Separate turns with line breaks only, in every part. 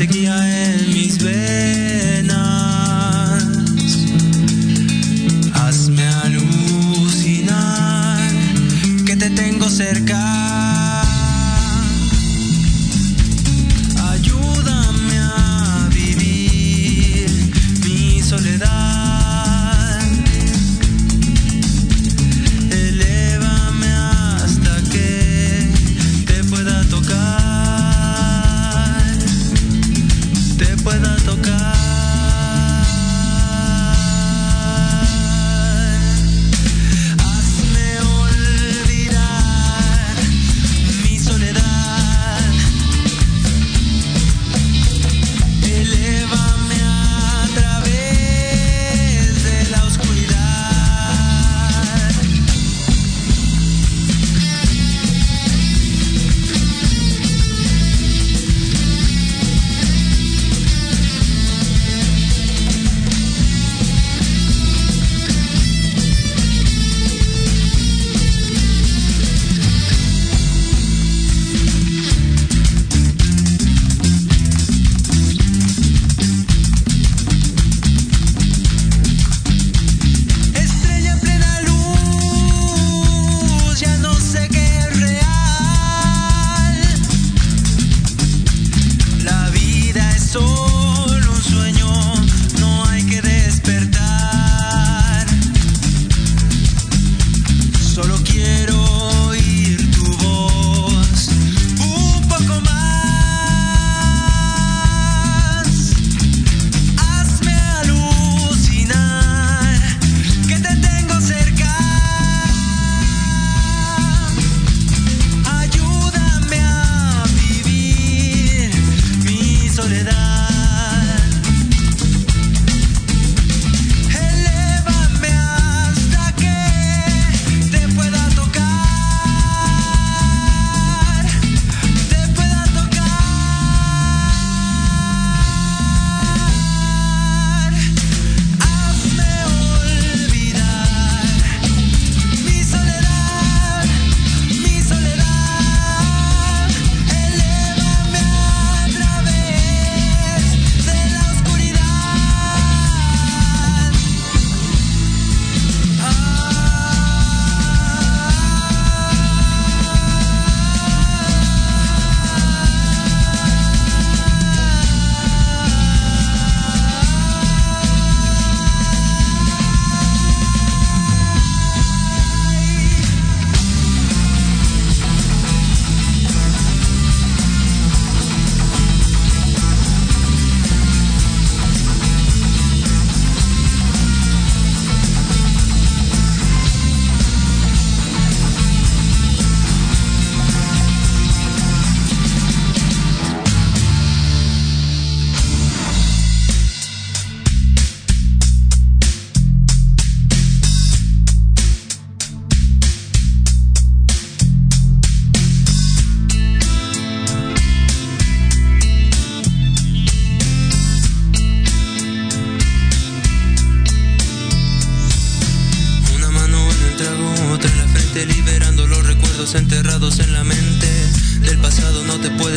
sequía en mis venas.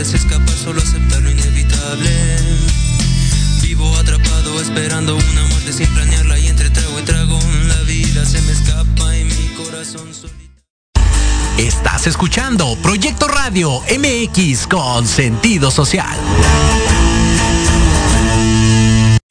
Puedes escapar, solo aceptar lo inevitable. Vivo atrapado, esperando una muerte sin planearla y entre trago y trago la vida se me escapa y mi corazón solito.
Estás escuchando Proyecto Radio MX con sentido social.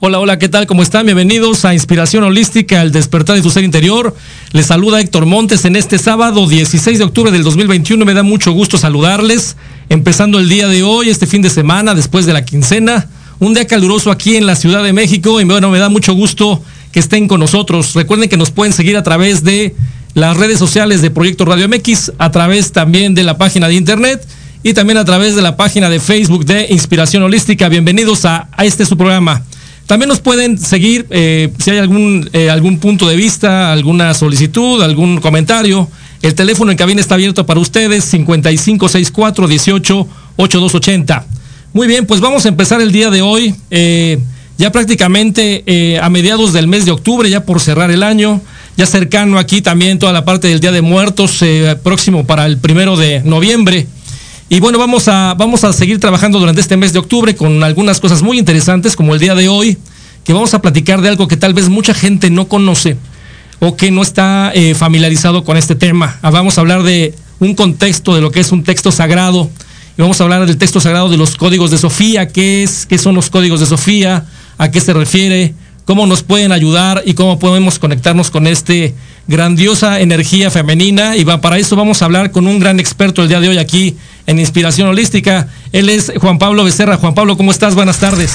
Hola, hola, ¿qué tal? ¿Cómo están? Bienvenidos a Inspiración Holística, el despertar de tu ser interior. Les saluda Héctor Montes en este sábado 16 de octubre del 2021. Me da mucho gusto saludarles, empezando el día de hoy, este fin de semana, después de la quincena. Un día caluroso aquí en la Ciudad de México y bueno, me da mucho gusto que estén con nosotros. Recuerden que nos pueden seguir a través de las redes sociales de Proyecto Radio MX, a través también de la página de internet y también a través de la página de Facebook de Inspiración Holística. Bienvenidos a, este su programa. También nos pueden seguir eh, si hay algún, eh, algún punto de vista, alguna solicitud, algún comentario. El teléfono en cabina está abierto para ustedes, 5564 18 8280. Muy bien, pues vamos a empezar el día de hoy, eh, ya prácticamente a mediados del mes de octubre, ya por cerrar el año, ya cercano aquí también toda la parte del Día de Muertos, próximo para el primero de noviembre. Y bueno, vamos a, vamos a seguir trabajando durante este mes de octubre con algunas cosas muy interesantes, como el día de hoy, que vamos a platicar de algo que tal vez mucha gente no conoce o que no está eh, familiarizado con este tema. Ah, vamos a hablar de un contexto de lo que es un texto sagrado. Y vamos a hablar del texto sagrado de los códigos de Sofía, qué es, qué son los códigos de Sofía, a qué se refiere, cómo nos pueden ayudar y cómo podemos conectarnos con este grandiosa energía femenina. Y va, para eso vamos a hablar con un gran experto el día de hoy aquí en Inspiración Holística. Él es Juan Pablo Becerra. Juan Pablo, ¿cómo estás? Buenas tardes.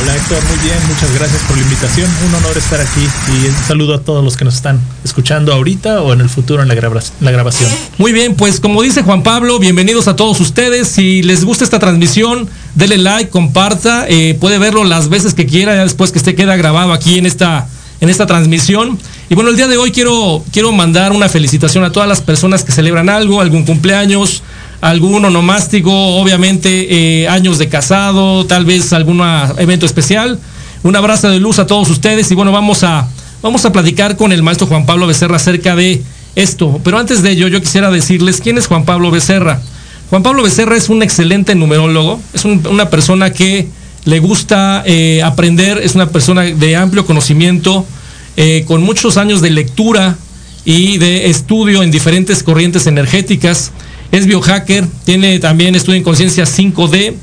Hola Héctor, muy bien, muchas gracias por la invitación. Un honor estar aquí y un saludo a todos los que nos están escuchando ahorita o en el futuro en la, grabación.
Muy bien, pues como dice Juan Pablo, bienvenidos a todos ustedes. Si les gusta esta transmisión, denle like, comparta, eh, puede verlo las veces que quiera, ya después que esté queda grabado aquí en esta, en esta transmisión. Y bueno, el día de hoy quiero, quiero mandar una felicitación a todas las personas que celebran algo, algún cumpleaños, algún onomástico, obviamente eh, años de casado, tal vez algún evento especial. Un abrazo de luz a todos ustedes y bueno, vamos a, vamos a platicar con el maestro Juan Pablo Becerra acerca de esto. Pero antes de ello, yo quisiera decirles quién es Juan Pablo Becerra. Juan Pablo Becerra es un excelente numerólogo, es una persona que le gusta eh, aprender, es una persona de amplio conocimiento, eh, con muchos años de lectura y de estudio en diferentes corrientes energéticas es biohacker, tiene también estudio en conciencia 5D,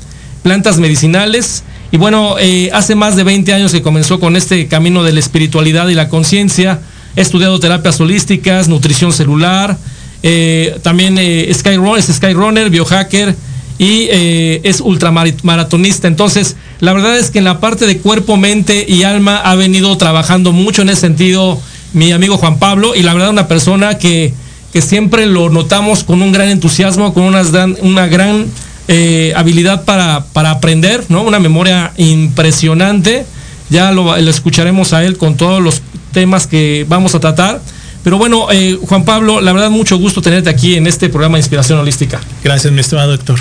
plantas medicinales. Y bueno, eh, hace más de 20 años que comenzó con este camino de la espiritualidad y la conciencia. He estudiado terapias holísticas, nutrición celular, eh, también es Skyrunner, biohacker y eh, es ultramaratonista. Entonces, la verdad es que en la parte de cuerpo, mente y alma ha venido trabajando mucho en ese sentido mi amigo Juan Pablo y la verdad una persona que que siempre lo notamos con un gran entusiasmo, con una, una gran eh, habilidad para, para, aprender, ¿no? Una memoria impresionante. Ya lo, escucharemos a él con todos los temas que vamos a tratar. Pero bueno, eh, Juan Pablo, la verdad mucho gusto tenerte aquí en este programa de Inspiración Holística.
Gracias, mi estimado doctor.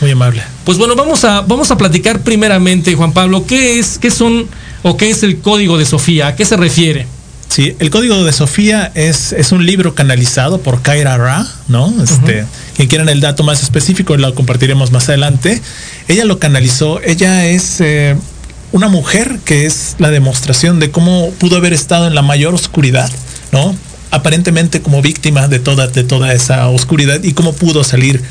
Muy amable.
Pues bueno, vamos a, vamos a platicar primeramente, Juan Pablo, ¿qué es, qué son o qué es el código de Sofía? ¿A qué se refiere?
Sí, el código de Sofía es, es un libro canalizado por Kaira Ra, ¿no? Este, quien quieran el dato más específico, lo compartiremos más adelante. Ella lo canalizó, ella es eh, una mujer que es la demostración de cómo pudo haber estado en la mayor oscuridad, ¿no? Aparentemente como víctima de toda, de toda esa oscuridad y cómo pudo salir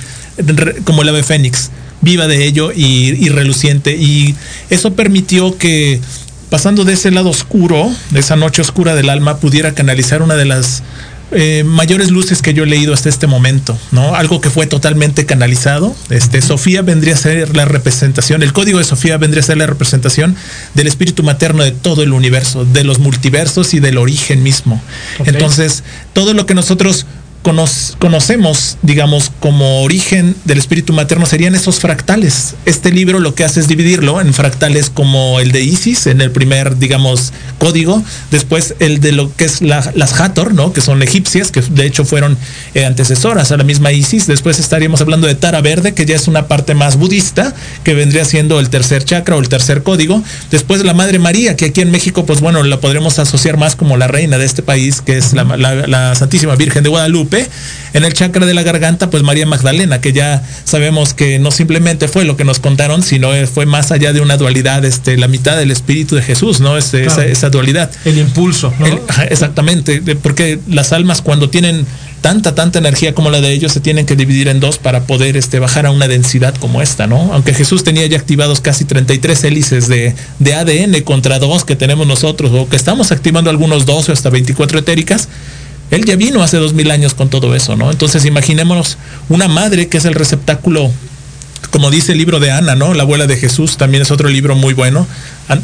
como el ave fénix, viva de ello y, y reluciente. Y eso permitió que pasando de ese lado oscuro, de esa noche oscura del alma, pudiera canalizar una de las eh, mayores luces que yo he leído hasta este momento, ¿no? Algo que fue totalmente canalizado. Este, Sofía vendría a ser la representación, el código de Sofía vendría a ser la representación del espíritu materno de todo el universo, de los multiversos y del origen mismo. Entonces, todo lo que nosotros conocemos, digamos, como origen del espíritu materno serían esos fractales. Este libro lo que hace es dividirlo en fractales como el de Isis, en el primer, digamos, código. Después el de lo que es las Hathor, ¿no? Que son egipcias, que de hecho fueron eh, antecesoras a la misma Isis. Después estaríamos hablando de Tara Verde, que ya es una parte más budista, que vendría siendo el tercer chakra o el tercer código. Después la Madre María, que aquí en México, pues bueno, la podremos asociar más como la reina de este país, que es la Santísima Virgen de Guadalupe en el chakra de la garganta, pues María Magdalena, que ya sabemos que no simplemente fue lo que nos contaron, sino fue más allá de una dualidad, este, la mitad del espíritu de Jesús, ¿no? Este, esa, dualidad.
El impulso,
exactamente, porque las almas cuando tienen tanta, tanta energía como la de ellos se tienen que dividir en dos para poder este, bajar a una densidad como esta, ¿no? Aunque Jesús tenía ya activados casi 33 hélices de, de ADN contra dos que tenemos nosotros, o que estamos activando algunos 12 o hasta 24 etéricas, él ya vino hace dos mil años con todo eso, ¿no? Entonces imaginémonos una madre que es el receptáculo, como dice el libro de Ana, ¿no? La abuela de Jesús, también es otro libro muy bueno,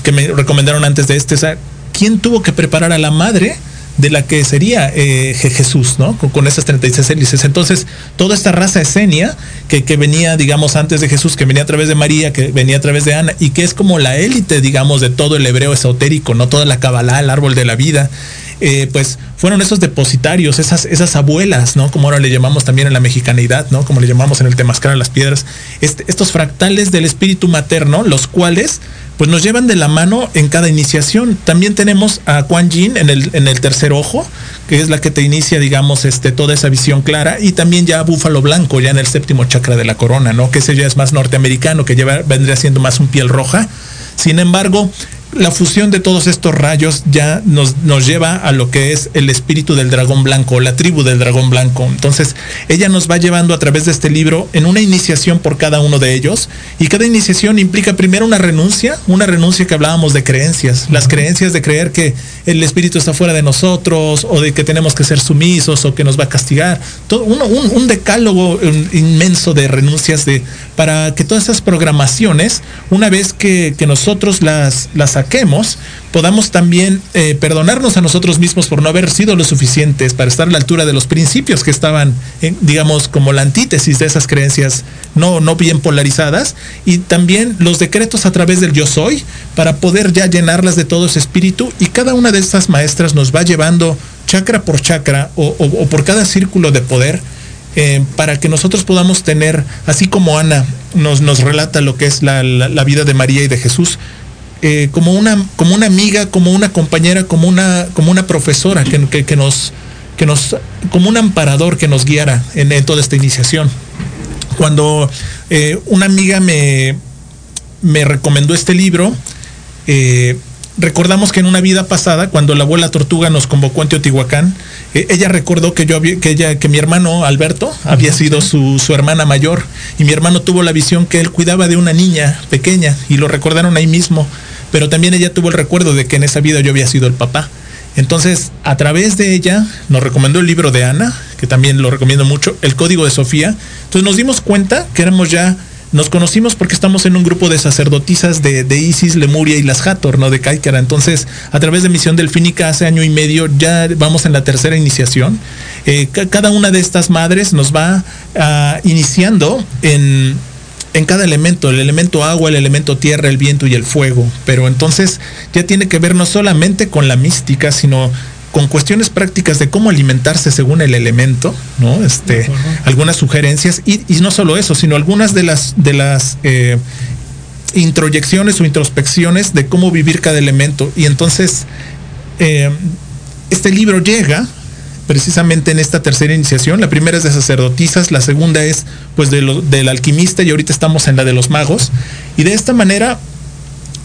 que me recomendaron antes de este. O sea, ¿quién tuvo que preparar a la madre? de la que sería eh, Jesús, ¿no? Con, con, esas 36 hélices. Entonces, toda esta raza esenia que, venía, digamos, antes de Jesús, que venía a través de María, que venía a través de Ana, y que es como la élite, digamos, de todo el hebreo esotérico, ¿no? Toda la Kabbalah, el árbol de la vida, eh, pues fueron esos depositarios, esas, esas abuelas, ¿no? Como ahora le llamamos también en la mexicanidad, ¿no? Como le llamamos en el Temascar a las piedras, estos fractales del espíritu materno, los cuales pues nos llevan de la mano en cada iniciación. También tenemos a Quan Yin en el, en el tercer ojo, que es la que te inicia, digamos, este, toda esa visión clara, y también ya Búfalo Blanco, ya en el séptimo chakra de la corona, ¿no? Que ese ya es más norteamericano, que lleva, vendría siendo más un piel roja. Sin embargo, la fusión de todos estos rayos ya nos, nos, lleva a lo que es el espíritu del dragón blanco, la tribu del dragón blanco. Entonces, ella nos va llevando a través de este libro en una iniciación por cada uno de ellos. Y cada iniciación implica primero una renuncia, una renuncia que hablábamos de creencias. Las creencias de creer que el espíritu está fuera de nosotros, o de que tenemos que ser sumisos, o que nos va a castigar. Todo, un, un, un decálogo inmenso de renuncias de, para que todas esas programaciones, una vez que, que nosotros las, las podamos también eh, perdonarnos a nosotros mismos por no haber sido lo suficientes para estar a la altura de los principios que estaban, en, digamos, como la antítesis de esas creencias no, no bien polarizadas, y también los decretos a través del yo soy, para poder ya llenarlas de todo ese espíritu, y cada una de estas maestras nos va llevando chakra por chakra o, por cada círculo de poder. Eh, para que nosotros podamos tener, así como Ana nos, nos relata lo que es la vida de María y de Jesús, eh, como, una, como una amiga, como una compañera, como una, como una profesora que, que, que nos, que nos, como un amparador que nos guiara en, en toda esta iniciación. Cuando eh, una amiga me, me recomendó este libro, eh, recordamos que en una vida pasada, cuando la abuela tortuga nos convocó en Teotihuacán, eh, ella recordó que yo había, que ella, que mi hermano Alberto había uh -huh. sido su, su, hermana mayor y mi hermano tuvo la visión que él cuidaba de una niña pequeña y lo recordaron ahí mismo, pero también ella tuvo el recuerdo de que en esa vida yo había sido el papá. Entonces, a través de ella, nos recomendó el libro de Ana, que también lo recomiendo mucho, El Código de Sofía. Entonces nos dimos cuenta que éramos ya nos conocimos porque estamos en un grupo de sacerdotisas de, Isis, Lemuria y las Hathor, ¿no? De Kaikara. Entonces, a través de Misión Delfínica hace año y medio ya vamos en la tercera iniciación. Eh, cada una de estas madres nos va uh, iniciando en, en cada elemento, el elemento agua, el elemento tierra, el viento y el fuego. Pero entonces ya tiene que ver no solamente con la mística, sino con cuestiones prácticas de cómo alimentarse según el elemento, ¿no? Este, algunas sugerencias y, y, no solo eso, sino algunas de las de las eh, introyecciones o introspecciones de cómo vivir cada elemento. Y entonces eh, este libro llega precisamente en esta tercera iniciación. La primera es de sacerdotisas, la segunda es pues de lo, del alquimista y ahorita estamos en la de los magos. Y de esta manera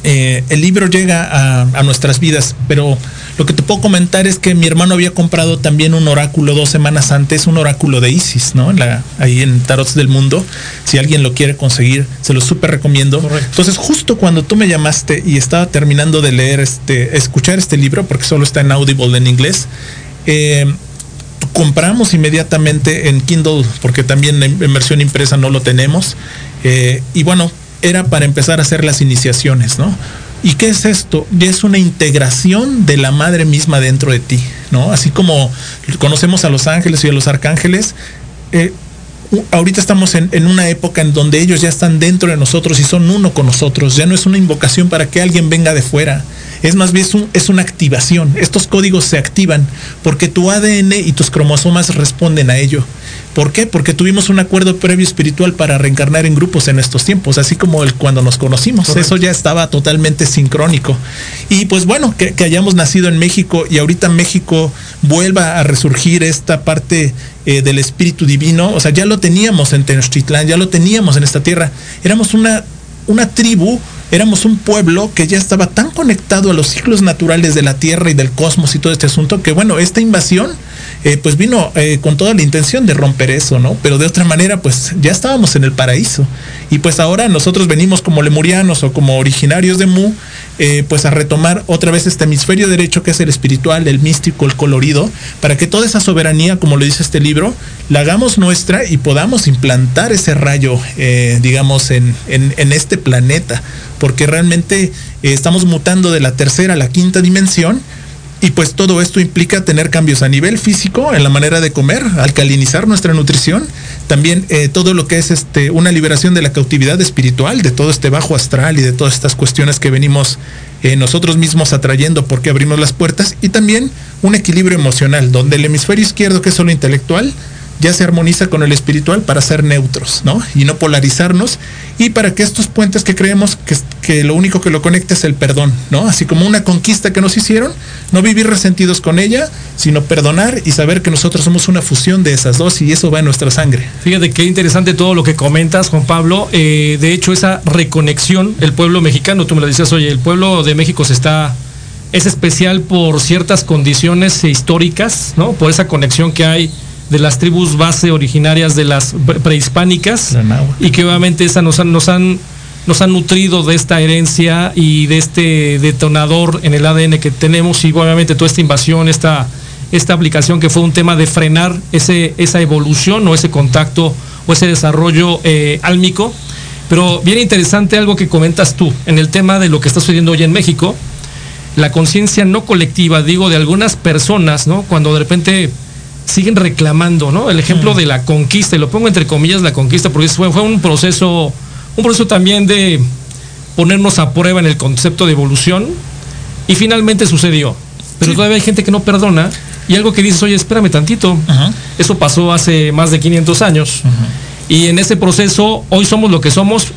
eh, el libro llega a, a, nuestras vidas, pero lo que te puedo comentar es que mi hermano había comprado también un oráculo dos semanas antes, un oráculo de Isis, ¿no? La, ahí en Tarots del Mundo. Si alguien lo quiere conseguir, se lo súper recomiendo. Correcto. Entonces, justo cuando tú me llamaste y estaba terminando de leer este, escuchar este libro, porque solo está en Audible en inglés, eh, compramos inmediatamente en Kindle, porque también en versión impresa no lo tenemos. Eh, y bueno, era para empezar a hacer las iniciaciones, ¿no? ¿Y qué es esto? Es una integración de la madre misma dentro de ti, ¿no? Así como conocemos a los ángeles y a los arcángeles, eh, ahorita estamos en, en, una época en donde ellos ya están dentro de nosotros y son uno con nosotros. Ya no es una invocación para que alguien venga de fuera. Es más bien es, un, es una activación. Estos códigos se activan porque tu ADN y tus cromosomas responden a ello. ¿Por qué? Porque tuvimos un acuerdo previo espiritual para reencarnar en grupos en estos tiempos, así como el cuando nos conocimos. Correcto. Eso ya estaba totalmente sincrónico. Y pues bueno, que, que, hayamos nacido en México y ahorita México vuelva a resurgir esta parte eh, del espíritu divino. O sea, ya lo teníamos en Tenochtitlán, ya lo teníamos en esta tierra. Éramos una, una tribu éramos un pueblo que ya estaba tan conectado a los ciclos naturales de la Tierra y del cosmos y todo este asunto que bueno, esta invasión eh, pues vino eh, con toda la intención de romper eso, ¿no? Pero de otra manera, pues ya estábamos en el paraíso. Y pues ahora nosotros venimos como lemurianos o como originarios de Mu, eh, pues a retomar otra vez este hemisferio derecho que es el espiritual, el místico, el colorido, para que toda esa soberanía, como lo dice este libro, la hagamos nuestra y podamos implantar ese rayo, digamos, en, en, este planeta, porque realmente estamos mutando de la tercera a la quinta dimensión y pues todo esto implica tener cambios a nivel físico en la manera de comer, alcalinizar nuestra nutrición, también eh, todo lo que es este, una liberación de la cautividad espiritual, de todo este bajo astral y de todas estas cuestiones que venimos eh, nosotros mismos atrayendo porque abrimos las puertas, y también un equilibrio emocional, donde el hemisferio izquierdo, que es solo intelectual, ya se armoniza con el espiritual para ser neutros, ¿no? Y no polarizarnos y para que estos puentes que creemos que, que, lo único que lo conecta es el perdón, ¿no? Así como una conquista que nos hicieron, no vivir resentidos con ella, sino perdonar y saber que nosotros somos una fusión de esas dos y eso va en nuestra sangre.
Fíjate qué interesante todo lo que comentas, Juan Pablo. Eh, de hecho, esa reconexión, el pueblo mexicano, tú me lo decías, oye, el pueblo de México se está es especial por ciertas condiciones históricas, ¿no? Por esa conexión que hay de las tribus base originarias de las prehispánicas y que obviamente esa nos han, nos han nos han nutrido de esta herencia y de este detonador en el ADN que tenemos y obviamente toda esta invasión, esta, esta aplicación que fue un tema de frenar ese, esa evolución o ese contacto o ese desarrollo eh, álmico. Pero bien interesante algo que comentas tú en el tema de lo que está sucediendo hoy en México, la conciencia no colectiva, digo, de algunas personas, ¿no? Cuando de repente siguen reclamando, ¿no? El ejemplo de la conquista, y lo pongo entre comillas la conquista, porque fue, fue un proceso, un proceso también de ponernos a prueba en el concepto de evolución, y finalmente sucedió. Pero todavía hay gente que no perdona, y algo que dices, oye, espérame tantito, eso pasó hace más de 500 años. Y en ese proceso, hoy somos lo que somos,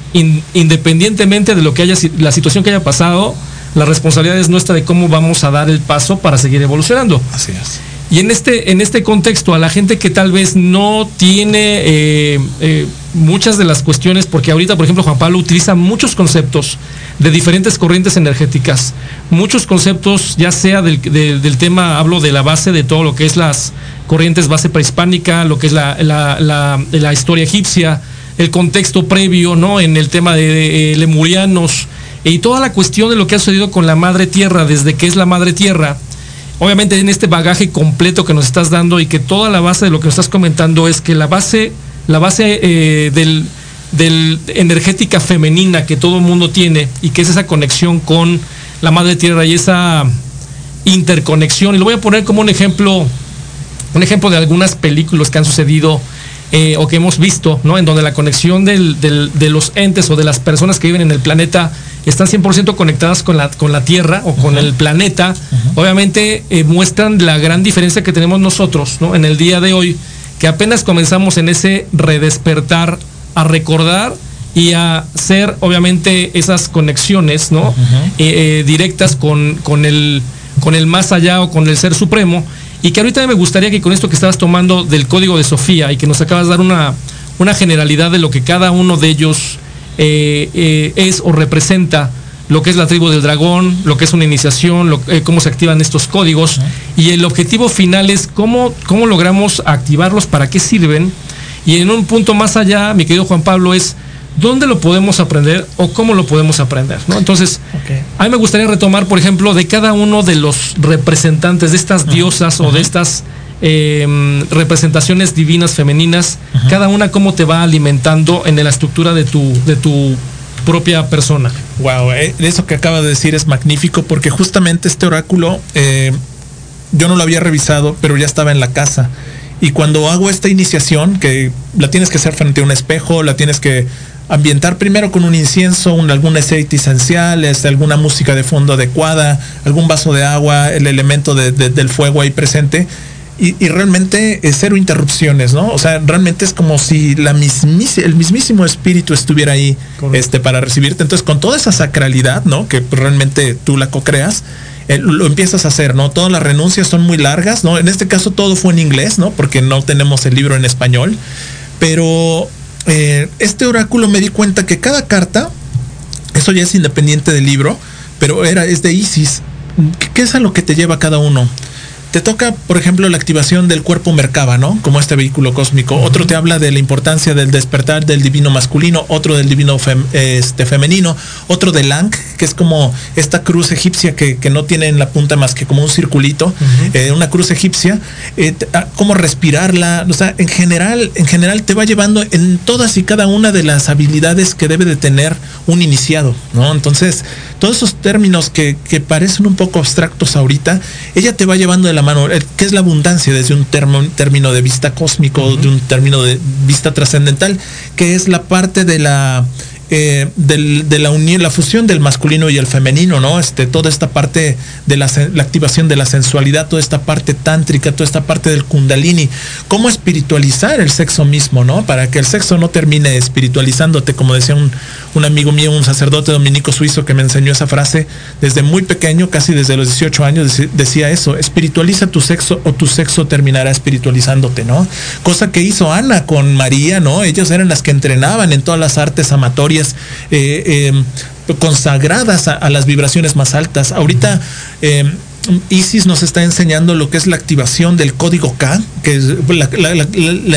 independientemente de lo que haya, la situación que haya pasado, la responsabilidad es nuestra de cómo vamos a dar el paso para seguir evolucionando.
Así es.
Y en este, en este contexto, a la gente que tal vez no tiene eh, eh, muchas de las cuestiones, porque ahorita, por ejemplo, Juan Pablo utiliza muchos conceptos de diferentes corrientes energéticas, muchos conceptos, ya sea del, tema, hablo de la base de todo lo que es las corrientes base prehispánica, lo que es la, la, historia egipcia, el contexto previo, ¿no? En el tema de, lemurianos y toda la cuestión de lo que ha sucedido con la madre tierra, desde que es la madre tierra obviamente en este bagaje completo que nos estás dando y que toda la base de lo que nos estás comentando es que la base, la base eh, del, energética femenina que todo el mundo tiene y que es esa conexión con la madre tierra y esa interconexión. Y lo voy a poner como un ejemplo, un ejemplo de algunas películas que han sucedido eh, o que hemos visto, ¿no? En donde la conexión de los entes o de las personas que viven en el planeta están 100% conectadas con la, con la Tierra o con el planeta, obviamente eh, muestran la gran diferencia que tenemos nosotros ¿no? en el día de hoy, que apenas comenzamos en ese redespertar a recordar y a hacer obviamente esas conexiones ¿no? Eh, eh, directas con, con, el, con el más allá o con el ser supremo. Y que ahorita me gustaría que con esto que estabas tomando del código de Sofía y que nos acabas de dar una, una generalidad de lo que cada uno de ellos eh, eh, es o representa lo que es la tribu del dragón, lo que es una iniciación, eh, cómo se activan estos códigos. Y el objetivo final es cómo, cómo logramos activarlos, para qué sirven. Y en un punto más allá, mi querido Juan Pablo, es dónde lo podemos aprender o cómo lo podemos aprender. ¿no? Entonces, a mí me gustaría retomar, por ejemplo, de cada uno de los representantes de estas diosas o de estas Em, representaciones divinas femeninas, cada una cómo te va alimentando en la estructura de tu, de tu propia persona.
Wow, eh, eso que acaba de decir es magnífico porque justamente este oráculo eh, yo no lo había revisado, pero ya estaba en la casa. Y cuando hago esta iniciación, que la tienes que hacer frente a un espejo, la tienes que ambientar primero con un incienso, un, algún aceite esencial, este, alguna música de fondo adecuada, algún vaso de agua, el elemento del fuego ahí presente y, realmente es cero interrupciones, ¿no? O sea, realmente es como si la el mismísimo espíritu estuviera ahí este, para recibirte. Entonces, con toda esa sacralidad, ¿no? Que realmente tú la co-creas, eh, lo empiezas a hacer, ¿no? Todas las renuncias son muy largas, ¿no? En este caso todo fue en inglés, ¿no? Porque no tenemos el libro en español. Pero eh, este oráculo me di cuenta que cada carta Eso ya es independiente del libro, pero era, es de Isis. ¿Qué es a lo que te lleva cada uno? Te toca, por ejemplo, la activación del cuerpo Merkaba, ¿no? Como este vehículo cósmico. Otro te habla de la importancia del despertar del divino masculino, otro del divino este, femenino, otro de Lang, que es como esta cruz egipcia que, no tiene en la punta más que como un circulito, eh, una cruz egipcia, eh, ah, cómo respirarla, o sea, en general, en general te va llevando en todas y cada una de las habilidades que debe de tener un iniciado, ¿no? Entonces, todos esos términos que, que parecen un poco abstractos ahorita, ella te va llevando de la mano, eh, ¿qué es la abundancia desde un término de vista cósmico, de un término de vista trascendental? que es la parte de la eh, de la unión, la fusión del masculino y el femenino, ¿no? Este, toda esta parte de la, activación de la sensualidad, toda esta parte tántrica, toda esta parte del kundalini, cómo espiritualizar el sexo mismo, ¿no? Para que el sexo no termine espiritualizándote, como decía un, amigo mío, un sacerdote dominico suizo que me enseñó esa frase desde muy pequeño, casi desde los 18 años, decía eso, espiritualiza tu sexo o tu sexo terminará espiritualizándote, ¿no? Cosa que hizo Ana con María, ¿no? Ellos eran las que entrenaban en todas las artes amatorias eh, em, consagradas a, las vibraciones más altas. Ahorita em, Isis nos está enseñando lo que es la activación del código K, que es la,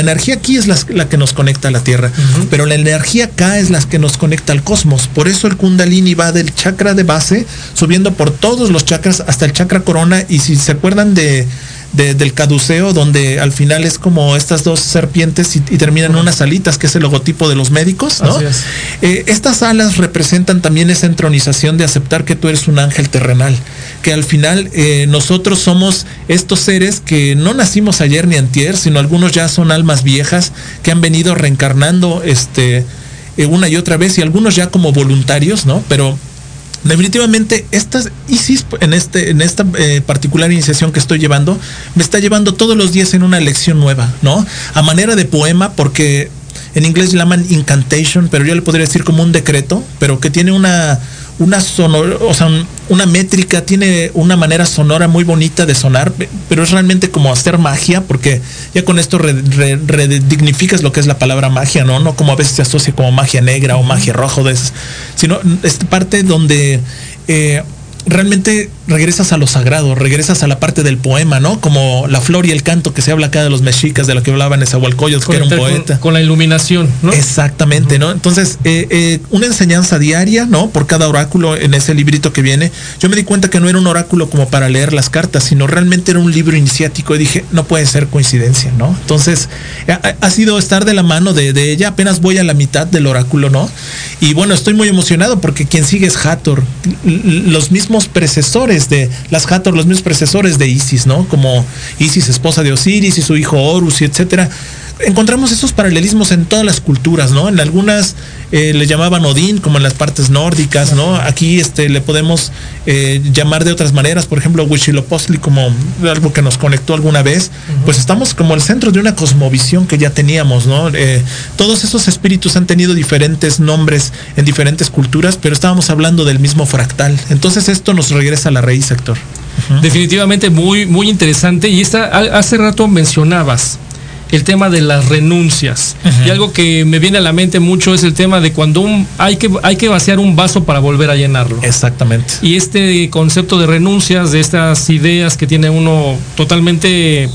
energía aquí es la, que nos conecta a la Tierra, pero la energía K es la que nos conecta al cosmos. Por eso el Kundalini va del chakra de base, subiendo por todos los chakras hasta el chakra corona. Y si se acuerdan de del caduceo, donde al final es como estas dos serpientes y, terminan unas alitas, que es el logotipo de los médicos, ¿no? Eh, estas alas representan también esa entronización de aceptar que tú eres un ángel terrenal, que al final eh, nosotros somos estos seres que no nacimos ayer ni antier, sino algunos ya son almas viejas que han venido reencarnando este, eh, una y otra vez, y algunos ya como voluntarios, ¿no? Pero definitivamente estas ISIS en este en esta eh, particular iniciación que estoy llevando me está llevando todos los días en una lección nueva no a manera de poema porque en inglés llaman incantation pero yo le podría decir como un decreto pero que tiene una una sonora, o sea, una métrica, tiene una manera sonora muy bonita de sonar, pero es realmente como hacer magia, porque ya con esto redignificas lo que es la palabra magia, ¿no? No como a veces se asocia como magia negra o magia roja, de sino esta parte donde eh, realmente regresas a lo sagrado, regresas a la parte del poema, ¿no? Como la flor y el canto que se habla acá de los mexicas, de lo que hablaban Esahualcoyot, que era un poeta.
Con, la iluminación, ¿no?
Exactamente, ¿no? Entonces, eh, eh, una enseñanza diaria, ¿no? Por cada oráculo en ese librito que viene. Yo me di cuenta que no era un oráculo como para leer las cartas, sino realmente era un libro iniciático y dije, no puede ser coincidencia, ¿no? Entonces, ha, sido estar de la mano de, de, ella, apenas voy a la mitad del oráculo, ¿no? Y bueno, estoy muy emocionado porque quien sigue es Hathor, los mismos precesores de las Hathor, los mismos predecesores de Isis, ¿no? Como Isis, esposa de Osiris y su hijo Horus y etcétera. Encontramos esos paralelismos en todas las culturas, ¿no? En algunas eh, le llamaban Odín, como en las partes nórdicas, ¿no? Aquí este, le podemos eh, llamar de otras maneras, por ejemplo, Huitzilopochtli como algo que nos conectó alguna vez, pues estamos como el centro de una cosmovisión que ya teníamos, ¿no? Eh, todos esos espíritus han tenido diferentes nombres en diferentes culturas, pero estábamos hablando del mismo fractal. Entonces esto nos regresa a la raíz, sector.
Definitivamente muy, muy interesante. Y esta, hace rato mencionabas el tema de las renuncias. Y algo que me viene a la mente mucho es el tema de cuando un, hay, que, hay que vaciar un vaso para volver a llenarlo.
Exactamente.
Y este concepto de renuncias, de estas ideas que tiene uno totalmente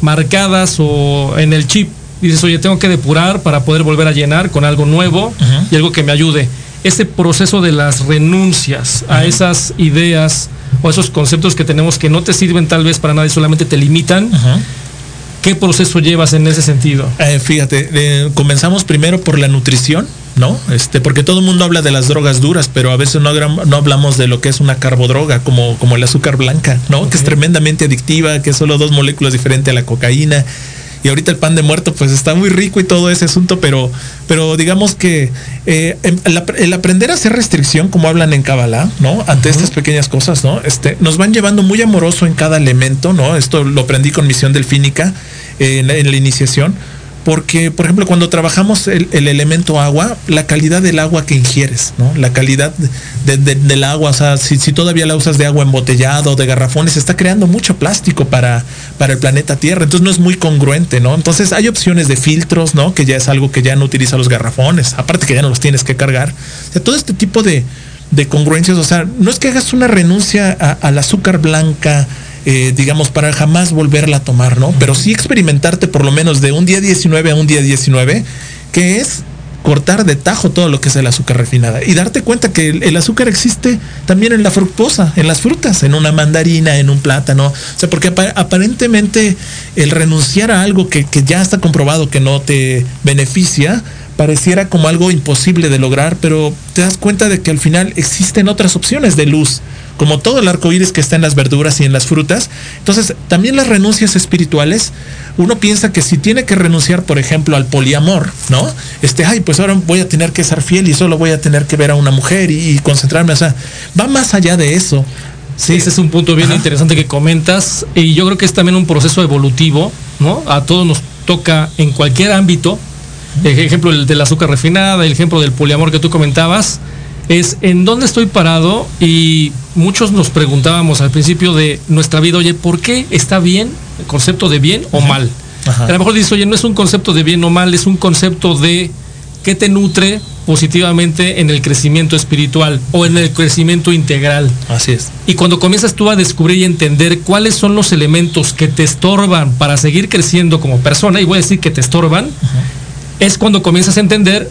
marcadas o en el chip, dices, oye, tengo que depurar para poder volver a llenar con algo nuevo y algo que me ayude. Ese proceso de las renuncias a esas ideas o esos conceptos que tenemos que no te sirven tal vez para nada y solamente te limitan. ¿Qué proceso llevas en ese sentido?
Eh, fíjate, eh, comenzamos primero por la nutrición, ¿no? Este, porque todo el mundo habla de las drogas duras, pero a veces no, no hablamos de lo que es una carbodroga, como, como el azúcar blanca, ¿no? Que es tremendamente adictiva, que es solo dos moléculas diferentes a la cocaína. Y ahorita el pan de muerto, pues está muy rico y todo ese asunto, pero, pero digamos que eh, em, el, aprender a hacer restricción, como hablan en Kabbalah, ¿no? Ante estas pequeñas cosas, ¿no? Este, nos van llevando muy amoroso en cada elemento, ¿no? Esto lo aprendí con misión delfínica en, la iniciación porque, por ejemplo, cuando trabajamos el, elemento agua, la calidad del agua que ingieres, ¿no? La calidad del agua, o sea, si, todavía la usas de agua embotellado, de garrafones, está creando mucho plástico para, para el planeta Tierra, entonces no es muy congruente, ¿no? Entonces hay opciones de filtros, ¿no? Que ya es algo que ya no utiliza los garrafones, aparte que ya no los tienes que cargar. O sea, todo este tipo de, congruencias, o sea, no es que hagas una renuncia al azúcar blanca, eh, digamos, para jamás volverla a tomar, ¿no? Pero sí experimentarte por lo menos de un día 19 a un día 19, que es cortar de tajo todo lo que es el azúcar refinada y darte cuenta que el, azúcar existe también en la fructosa, en las frutas, en una mandarina, en un plátano. O sea, porque aparentemente el renunciar a algo que, que ya está comprobado que no te beneficia, pareciera como algo imposible de lograr, pero te das cuenta de que al final existen otras opciones de luz como todo el arco iris que está en las verduras y en las frutas. Entonces, también las renuncias espirituales, uno piensa que si tiene que renunciar, por ejemplo, al poliamor, ¿no? Este, ay, pues ahora voy a tener que ser fiel y solo voy a tener que ver a una mujer y, concentrarme, o sea, va más allá de eso.
Sí, ese es un punto bien interesante que comentas y yo creo que es también un proceso evolutivo, ¿no? A todos nos toca en cualquier ámbito, el ejemplo del azúcar refinada, el ejemplo del poliamor que tú comentabas, es en dónde estoy parado y muchos nos preguntábamos al principio de nuestra vida, oye, ¿por qué está bien el concepto de bien o mal? A lo mejor dices, oye, no es un concepto de bien o mal, es un concepto de qué te nutre positivamente en el crecimiento espiritual o en el crecimiento integral.
Así es.
Y cuando comienzas tú a descubrir y entender cuáles son los elementos que te estorban para seguir creciendo como persona, y voy a decir que te estorban, es cuando comienzas a entender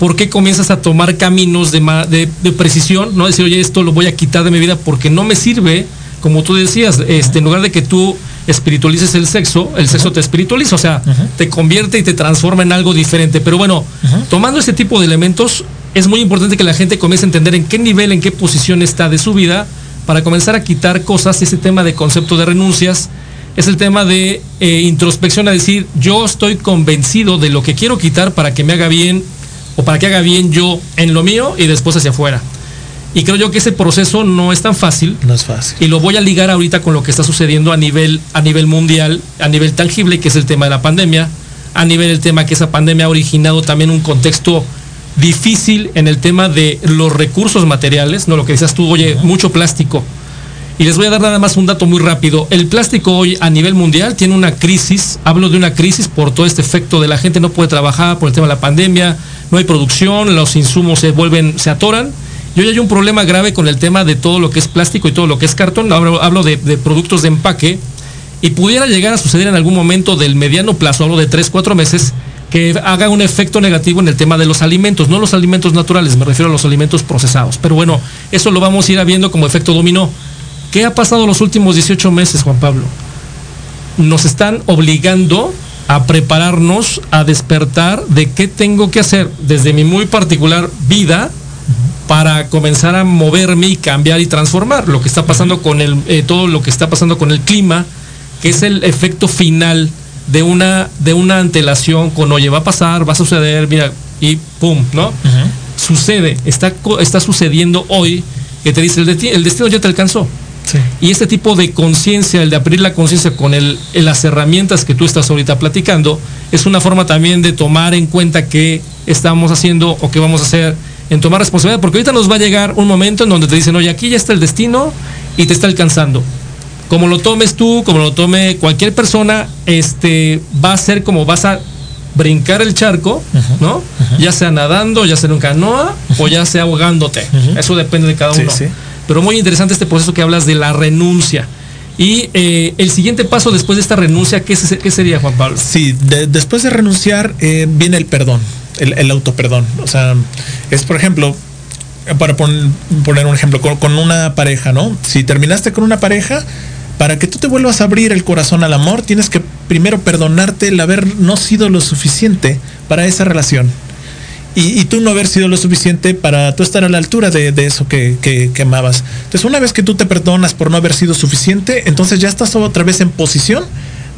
¿por qué comienzas a tomar caminos de, precisión? No decir, oye, esto lo voy a quitar de mi vida porque no me sirve, como tú decías, este, en lugar de que tú espiritualices el sexo, el sexo te espiritualiza, o sea, te convierte y te transforma en algo diferente. Pero bueno, tomando este tipo de elementos, es muy importante que la gente comience a entender en qué nivel, en qué posición está de su vida, para comenzar a quitar cosas, ese tema de concepto de renuncias, es el tema de eh, introspección, a decir, yo estoy convencido de lo que quiero quitar para que me haga bien o para que haga bien yo en lo mío y después hacia afuera. Y creo yo que ese proceso no es tan fácil.
No es fácil.
Y lo voy a ligar ahorita con lo que está sucediendo a nivel, a nivel mundial, a nivel tangible, que es el tema de la pandemia, a nivel del tema que esa pandemia ha originado también un contexto difícil en el tema de los recursos materiales, ¿no? Lo que decías tú, oye, mucho plástico. Y les voy a dar nada más un dato muy rápido. El plástico hoy a nivel mundial tiene una crisis, hablo de una crisis por todo este efecto de la gente no puede trabajar por el tema de la pandemia, no hay producción, los insumos se vuelven, se atoran. Y hoy hay un problema grave con el tema de todo lo que es plástico y todo lo que es cartón. Hablo, de, productos de empaque. Y pudiera llegar a suceder en algún momento del mediano plazo, hablo de 3, 4 meses, que haga un efecto negativo en el tema de los alimentos, no los alimentos naturales, me refiero a los alimentos procesados. Pero bueno, eso lo vamos a ir viendo como efecto dominó. ¿Qué ha pasado los últimos 18 meses, Juan Pablo? Nos están obligando a prepararnos, a despertar de qué tengo que hacer desde mi muy particular vida para comenzar a moverme y cambiar y transformar lo que está pasando con el eh, todo lo que está pasando con el clima, que es el efecto final de una de una antelación con oye va a pasar, va a suceder, mira y pum, ¿no? Sucede, está está sucediendo hoy que te dice el, el destino ya te alcanzó. Y este tipo de conciencia, el de abrir la conciencia con el, las herramientas que tú estás ahorita platicando, es una forma también de tomar en cuenta qué estamos haciendo o qué vamos a hacer en tomar responsabilidad, porque ahorita nos va a llegar un momento en donde te dicen, oye, aquí ya está el destino y te está alcanzando. Como lo tomes tú, como lo tome cualquier persona, este va a ser como vas a brincar el charco, ¿no? Ya sea nadando, ya sea en un canoa o ya sea ahogándote. Eso depende de cada uno. Pero muy interesante este proceso que hablas de la renuncia. Y eh, el siguiente paso después de esta renuncia, ¿qué, sería, Juan Pablo?
Sí, después de renunciar eh, viene el perdón, el, el autoperdón. O sea, es por ejemplo, para poner un ejemplo, con, una pareja, ¿no? Si terminaste con una pareja, para que tú te vuelvas a abrir el corazón al amor, tienes que primero perdonarte el haber no sido lo suficiente para esa relación y, tú no haber sido lo suficiente para tú estar a la altura de, eso que, que, Entonces, una vez que tú te perdonas por no haber sido suficiente, entonces ya estás otra vez en posición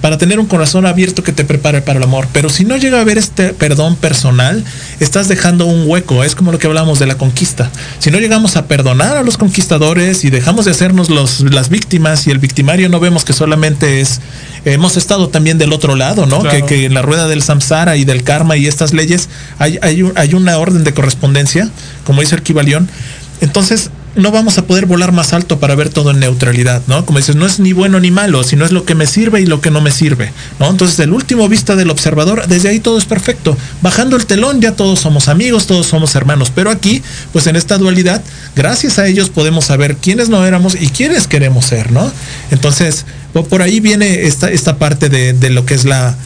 para tener un corazón abierto que te prepare para el amor. Pero si no llega a haber este perdón personal, estás dejando un hueco. Es como lo que hablamos de la conquista. Si no llegamos a perdonar a los conquistadores y dejamos de hacernos los, las víctimas y el victimario no vemos que solamente es hemos estado también del otro lado, ¿no? Que, en la rueda del samsara y del karma y estas leyes hay, hay, hay una orden de correspondencia, como dice el Kibalión. Entonces, no vamos a poder volar más alto para ver todo en neutralidad, ¿no? Como dices, no es ni bueno ni malo, sino es lo que me sirve y lo que no me sirve, ¿no? Entonces, el último vista del observador, desde ahí todo es perfecto. Bajando el telón, ya todos somos amigos, todos somos hermanos, pero aquí, pues en esta dualidad, gracias a ellos podemos saber quiénes no éramos y quiénes queremos ser, ¿no? Entonces, por ahí viene esta, esta parte de, de lo que es la,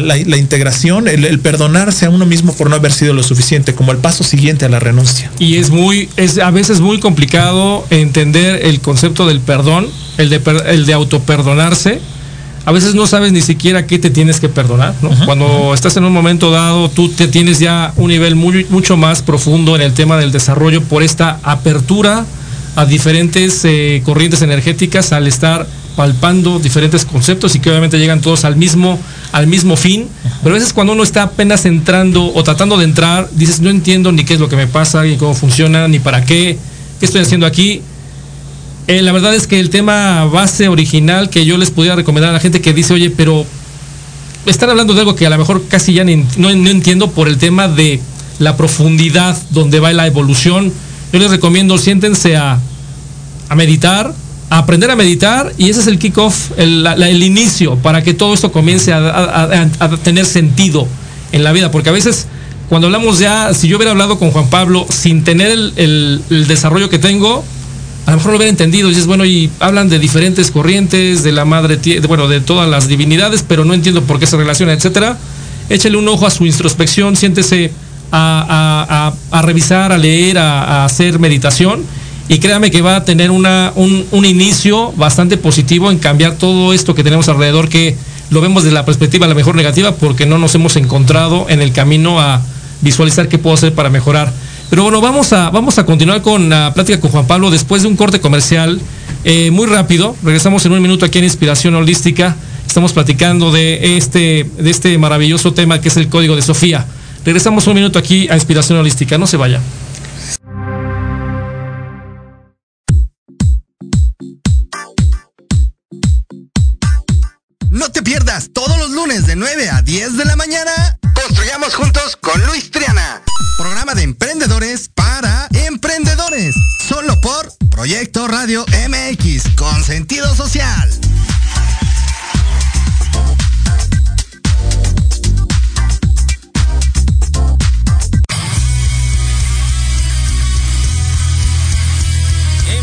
la, integración, el, perdonarse a uno mismo por no haber sido lo suficiente, como el paso siguiente a la renuncia.
Y es muy, es a veces muy complicado entender el concepto del perdón, el de, el de autoperdonarse. A veces no sabes ni siquiera qué te tienes que perdonar, Cuando estás en un momento dado, tú te tienes ya un nivel muy, mucho más profundo en el tema del desarrollo por esta apertura a diferentes eh, corrientes energéticas al estar palpando diferentes conceptos y que obviamente llegan todos al mismo, al mismo fin. Pero a veces cuando uno está apenas entrando o tratando de entrar, dices, no entiendo ni qué es lo que me pasa, ni cómo funciona, ni para qué, qué estoy haciendo aquí. Eh, la verdad es que el tema base original que yo les podría recomendar a la gente que dice, oye, pero están hablando de algo que a lo mejor casi ya no, no entiendo por el tema de la profundidad donde va la evolución. Yo les recomiendo, siéntense a, a meditar, aprender a meditar y ese es el kickoff, el, el inicio para que todo esto comience a, tener sentido en la vida, porque a veces cuando hablamos ya, si yo hubiera hablado con Juan Pablo sin tener el, desarrollo que tengo, a lo mejor lo hubiera entendido. Y dices, bueno, y hablan de diferentes corrientes, de la madre, bueno, de todas las divinidades, pero no entiendo por qué se relaciona, etcétera. Échale un ojo a su introspección, siéntese a, a revisar, a leer, a hacer meditación y créame que va a tener una, un, inicio bastante positivo en cambiar todo esto que tenemos alrededor, que lo vemos desde la perspectiva a la mejor negativa, porque no nos hemos encontrado en el camino a visualizar qué puedo hacer para mejorar. Pero bueno, vamos a, vamos a continuar con la plática con Juan Pablo después de un corte comercial eh, muy rápido. Regresamos en un minuto aquí en Inspiración Holística. Estamos platicando de este, de este maravilloso tema que es el código de Sofía. Regresamos un minuto aquí a Inspiración Holística. No se vaya.
Emprendedores para emprendedores. Solo por Proyecto Radio MX con sentido social.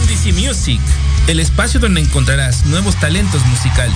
MDC Music el espacio donde encontrarás nuevos talentos musicales.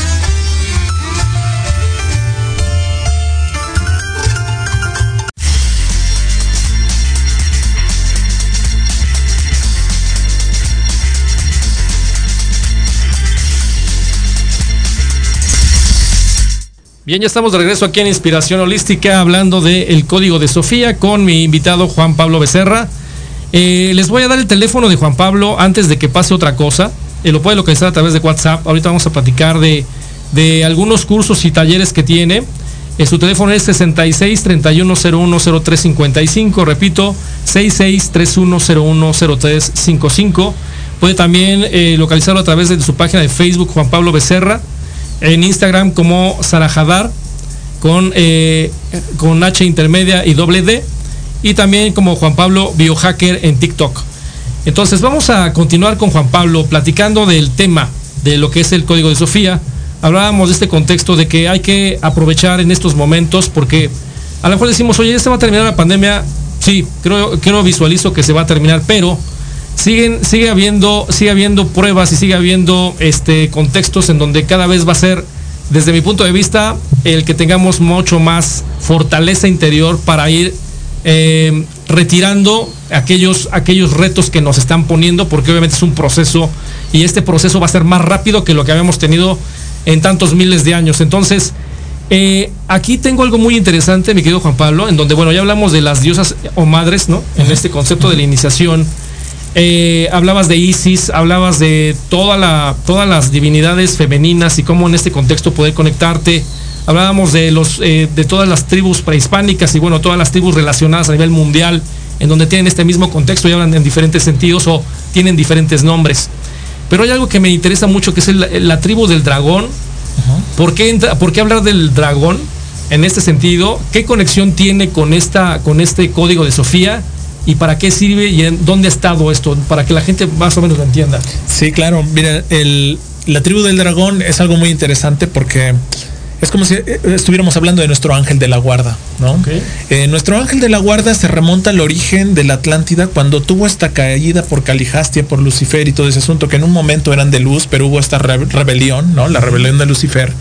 Bien, ya estamos de regreso aquí en Inspiración Holística hablando del código de Sofía con mi invitado Juan Pablo Becerra. Eh, les voy a dar el teléfono de Juan Pablo antes de que pase otra cosa. Eh, lo puede localizar a través de WhatsApp. Ahorita vamos a platicar de de algunos cursos y talleres que tiene. Eh, su teléfono es 66 31 01 0355, repito, 66 31 01 0355. Puede también localizarlo a través de su página de Facebook Juan Pablo Becerra, en Instagram como Sarajadar, con, eh, con H intermedia y doble D, y también como Juan Pablo Biohacker en TikTok. Entonces vamos a continuar con Juan Pablo platicando del tema de lo que es el código de Sofía. Hablábamos de este contexto de que hay que aprovechar en estos momentos porque a lo mejor decimos, oye, ya se va a terminar la pandemia. Sí, creo, creo visualizo que se va a terminar, pero siguen, sigue habiendo, sigue habiendo pruebas y sigue habiendo este, contextos en donde cada vez va a ser, desde mi punto de vista, el que tengamos mucho más fortaleza interior para ir eh, retirando aquellos, aquellos retos que nos están poniendo, porque obviamente es un proceso y este proceso va a ser más rápido que lo que habíamos tenido en tantos miles de años. Entonces, eh, aquí tengo algo muy interesante, mi querido Juan Pablo, en donde, bueno, ya hablamos de las diosas o madres, ¿no? En este concepto de la iniciación. Eh, hablabas de Isis, hablabas de toda la, todas las divinidades femeninas y cómo en este contexto poder conectarte. Hablábamos de, los, eh, de todas las tribus prehispánicas y bueno, todas las tribus relacionadas a nivel mundial, en donde tienen este mismo contexto y hablan en diferentes sentidos o tienen diferentes nombres. Pero hay algo que me interesa mucho, que es la tribu del dragón. ¿Por, qué, ¿Por qué hablar del dragón en este sentido? ¿Qué conexión tiene con, esta, con este código de Sofía? Y para qué sirve y en dónde ha estado esto, para que la gente más o menos lo entienda.
Sí, claro. Mira, el, la tribu del dragón es algo muy interesante porque es como si eh, estuviéramos hablando de nuestro ángel de la guarda, ¿no? Eh, nuestro ángel de la guarda se remonta al origen de la Atlántida cuando tuvo esta caída por Calijastia, por Lucifer y todo ese asunto, que en un momento eran de luz, pero hubo esta rebelión, ¿no? La rebelión de Lucifer.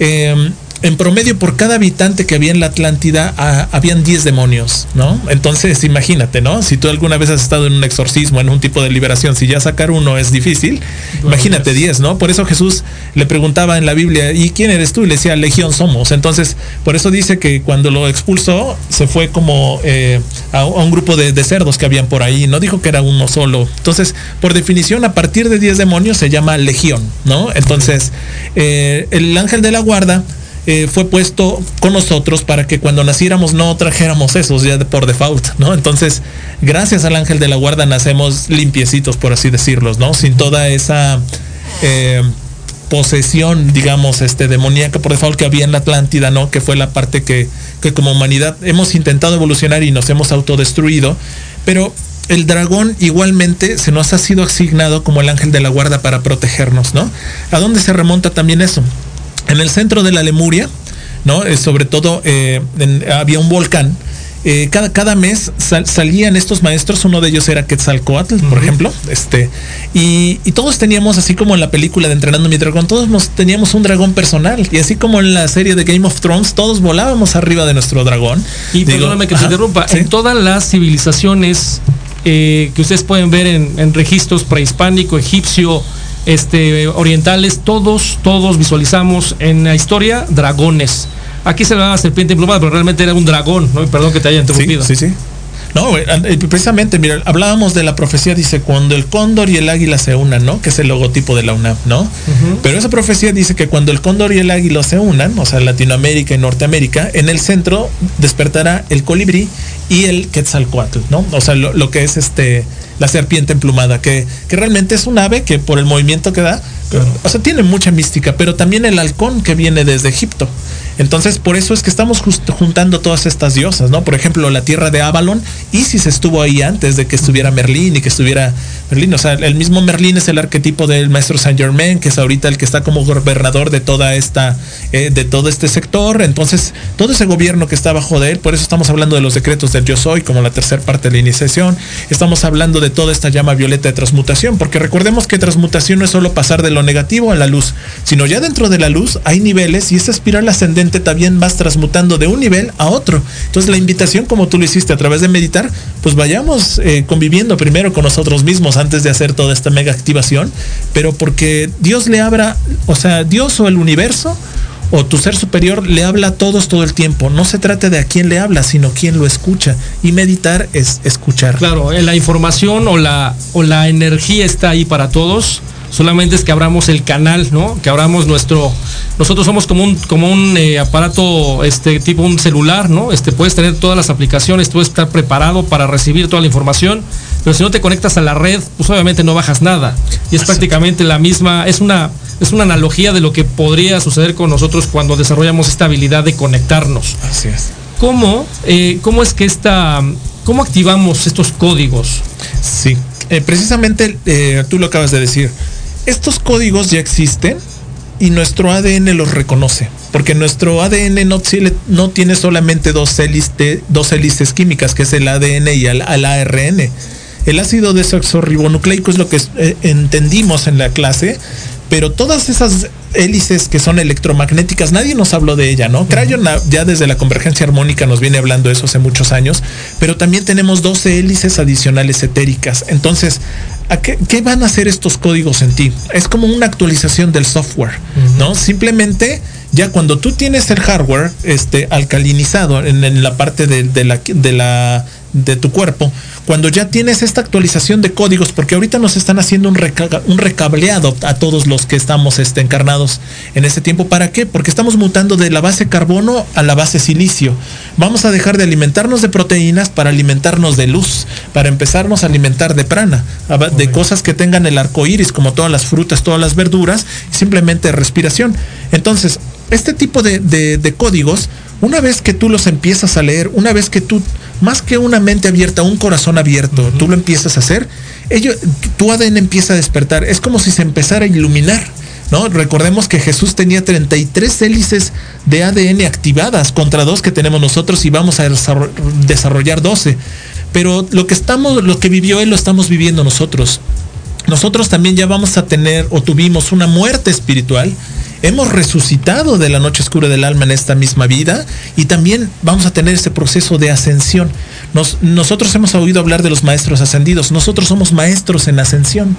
Eh, en promedio por cada habitante que había en la Atlántida habían 10 demonios, ¿no? Entonces imagínate, ¿no? Si tú alguna vez has estado en un exorcismo, en un tipo de liberación, si ya sacar uno es difícil, imagínate 10, ¿no? Por eso Jesús le preguntaba en la Biblia, ¿y quién eres tú? Y le decía, Legión somos. Entonces, por eso dice que cuando lo expulsó, se fue como eh, a, un grupo de, cerdos que habían por ahí, no dijo que era uno solo. Entonces, por definición, a partir de 10 demonios se llama Legión, ¿no? Entonces, eh, el ángel de la guarda eh, fue puesto con nosotros para que cuando naciéramos no trajéramos esos ya por default, ¿no? Entonces, gracias al ángel de la guarda nacemos limpiecitos, por así decirlos, ¿no? Sin toda esa eh, posesión, digamos, este demoníaca por default que había en la Atlántida, ¿no? Que fue la parte que, que como humanidad hemos intentado evolucionar y nos hemos autodestruido, pero el dragón igualmente se nos ha sido asignado como el ángel de la guarda para protegernos, ¿no? ¿A dónde se remonta también eso? En el centro de la Lemuria, ¿no? Eh, sobre todo eh, había un volcán. Eh, cada, cada mes salían estos maestros, uno de ellos era Quetzalcoatl, por ejemplo, este, y, todos teníamos, así como en la película de Entrenando mi Dragón, todos teníamos un dragón personal, y así como en la serie de Game of Thrones, todos volábamos arriba de nuestro dragón.
Y perdóname que te interrumpa, en todas las civilizaciones que ustedes pueden ver en, en registros prehispánico, egipcio, este, orientales, todos, todos visualizamos en la historia dragones. Aquí se la serpiente emplumada, pero realmente era un dragón, ¿no? Perdón que te haya interrumpido.
Sí, sí, No, eh, precisamente, mira, hablábamos de la profecía, dice, cuando el cóndor y el águila se unan, ¿no? Que es el logotipo de la UNAM, ¿no? Pero esa profecía dice que cuando el cóndor y el águila se unan, o sea, Latinoamérica y Norteamérica, en el centro despertará el colibrí y el quetzalcoatl, ¿no? O sea, lo que es este la serpiente emplumada, que, que realmente es un ave que por el movimiento que da, o sea, tiene mucha mística, pero también el halcón que viene desde Egipto. Entonces, por eso es que estamos juntando todas estas diosas, ¿no? Por ejemplo, la tierra de Avalon, Isis estuvo ahí antes de que estuviera Merlín y que estuviera Merlín. O sea, el mismo Merlín es el arquetipo del maestro Saint Germain, que es ahorita el que está como gobernador de toda esta, eh, de todo este sector. Entonces, todo ese gobierno que está bajo de él, por eso estamos hablando de los decretos del yo soy, como la tercera parte de la iniciación. Estamos hablando de toda esta llama violeta de transmutación, porque recordemos que transmutación no es solo pasar de lo negativo a la luz, sino ya dentro de la luz hay niveles y esa espiral ascendente también vas transmutando de un nivel a otro. Entonces la invitación, como tú lo hiciste a través de meditar, pues vayamos eh, conviviendo primero con nosotros mismos antes de hacer toda esta mega activación, pero porque Dios le abra, o sea, Dios o el universo o tu ser superior le habla a todos todo el tiempo. No se trata de a quién le habla, sino quién lo escucha. Y meditar es escuchar.
Claro, eh, la información o la, o la energía está ahí para todos Solamente es que abramos el canal, ¿no? Que abramos nuestro. Nosotros somos como un, como un eh, aparato, este tipo un celular, ¿no? Este puedes tener todas las aplicaciones, puedes estar preparado para recibir toda la información, pero si no te conectas a la red, pues obviamente no bajas nada. Y es prácticamente la misma, es una, es una analogía de lo que podría suceder con nosotros cuando desarrollamos esta habilidad de conectarnos.
Así es.
¿Cómo, eh, cómo es que esta, cómo activamos estos códigos?
Sí, eh, precisamente tú lo acabas de decir. Estos códigos ya existen y nuestro ADN los reconoce, porque nuestro ADN no, no tiene solamente dos, hélices, dos hélices químicas, que es el ADN y el, el ARN. El ácido desoxirribonucleico es lo que eh, entendimos en la clase, pero todas esas hélices que son electromagnéticas, nadie nos habló de ella, ¿no? Crayon ya desde la convergencia armónica nos viene hablando de eso hace muchos años, pero también tenemos 12 hélices adicionales etéricas. Entonces, qué, van a hacer estos códigos en ti? Es como una actualización del software, ¿no? Simplemente ya cuando tú tienes el hardware este, alcalinizado en, la parte de, la, de, la, de tu cuerpo, cuando ya tienes esta actualización de códigos, porque ahorita nos están haciendo un, un recableado a todos los que estamos este, encarnados en ese tiempo. ¿Para qué? Porque estamos mutando de la base carbono a la base silicio. Vamos a dejar de alimentarnos de proteínas para alimentarnos de luz, para empezarnos a alimentar de prana, de cosas que tengan el arco iris, como todas las frutas, todas las verduras, simplemente respiración. Entonces, este tipo de, códigos, una vez que tú los empiezas a leer, una vez que tú, más que una mente abierta, un corazón abierto, tú lo empiezas a hacer, ello, tu ADN empieza a despertar. Es como si se empezara a iluminar. ¿No? Recordemos que Jesús tenía 33 hélices de ADN activadas contra dos que tenemos nosotros y vamos a desarrollar 12. Pero lo que estamos, lo que vivió él lo estamos viviendo nosotros. Nosotros también ya vamos a tener o tuvimos una muerte espiritual hemos resucitado de la noche oscura del alma en esta misma vida y también vamos a tener ese proceso de ascensión. nosotros hemos oído hablar de los maestros ascendidos, nosotros somos maestros en ascensión,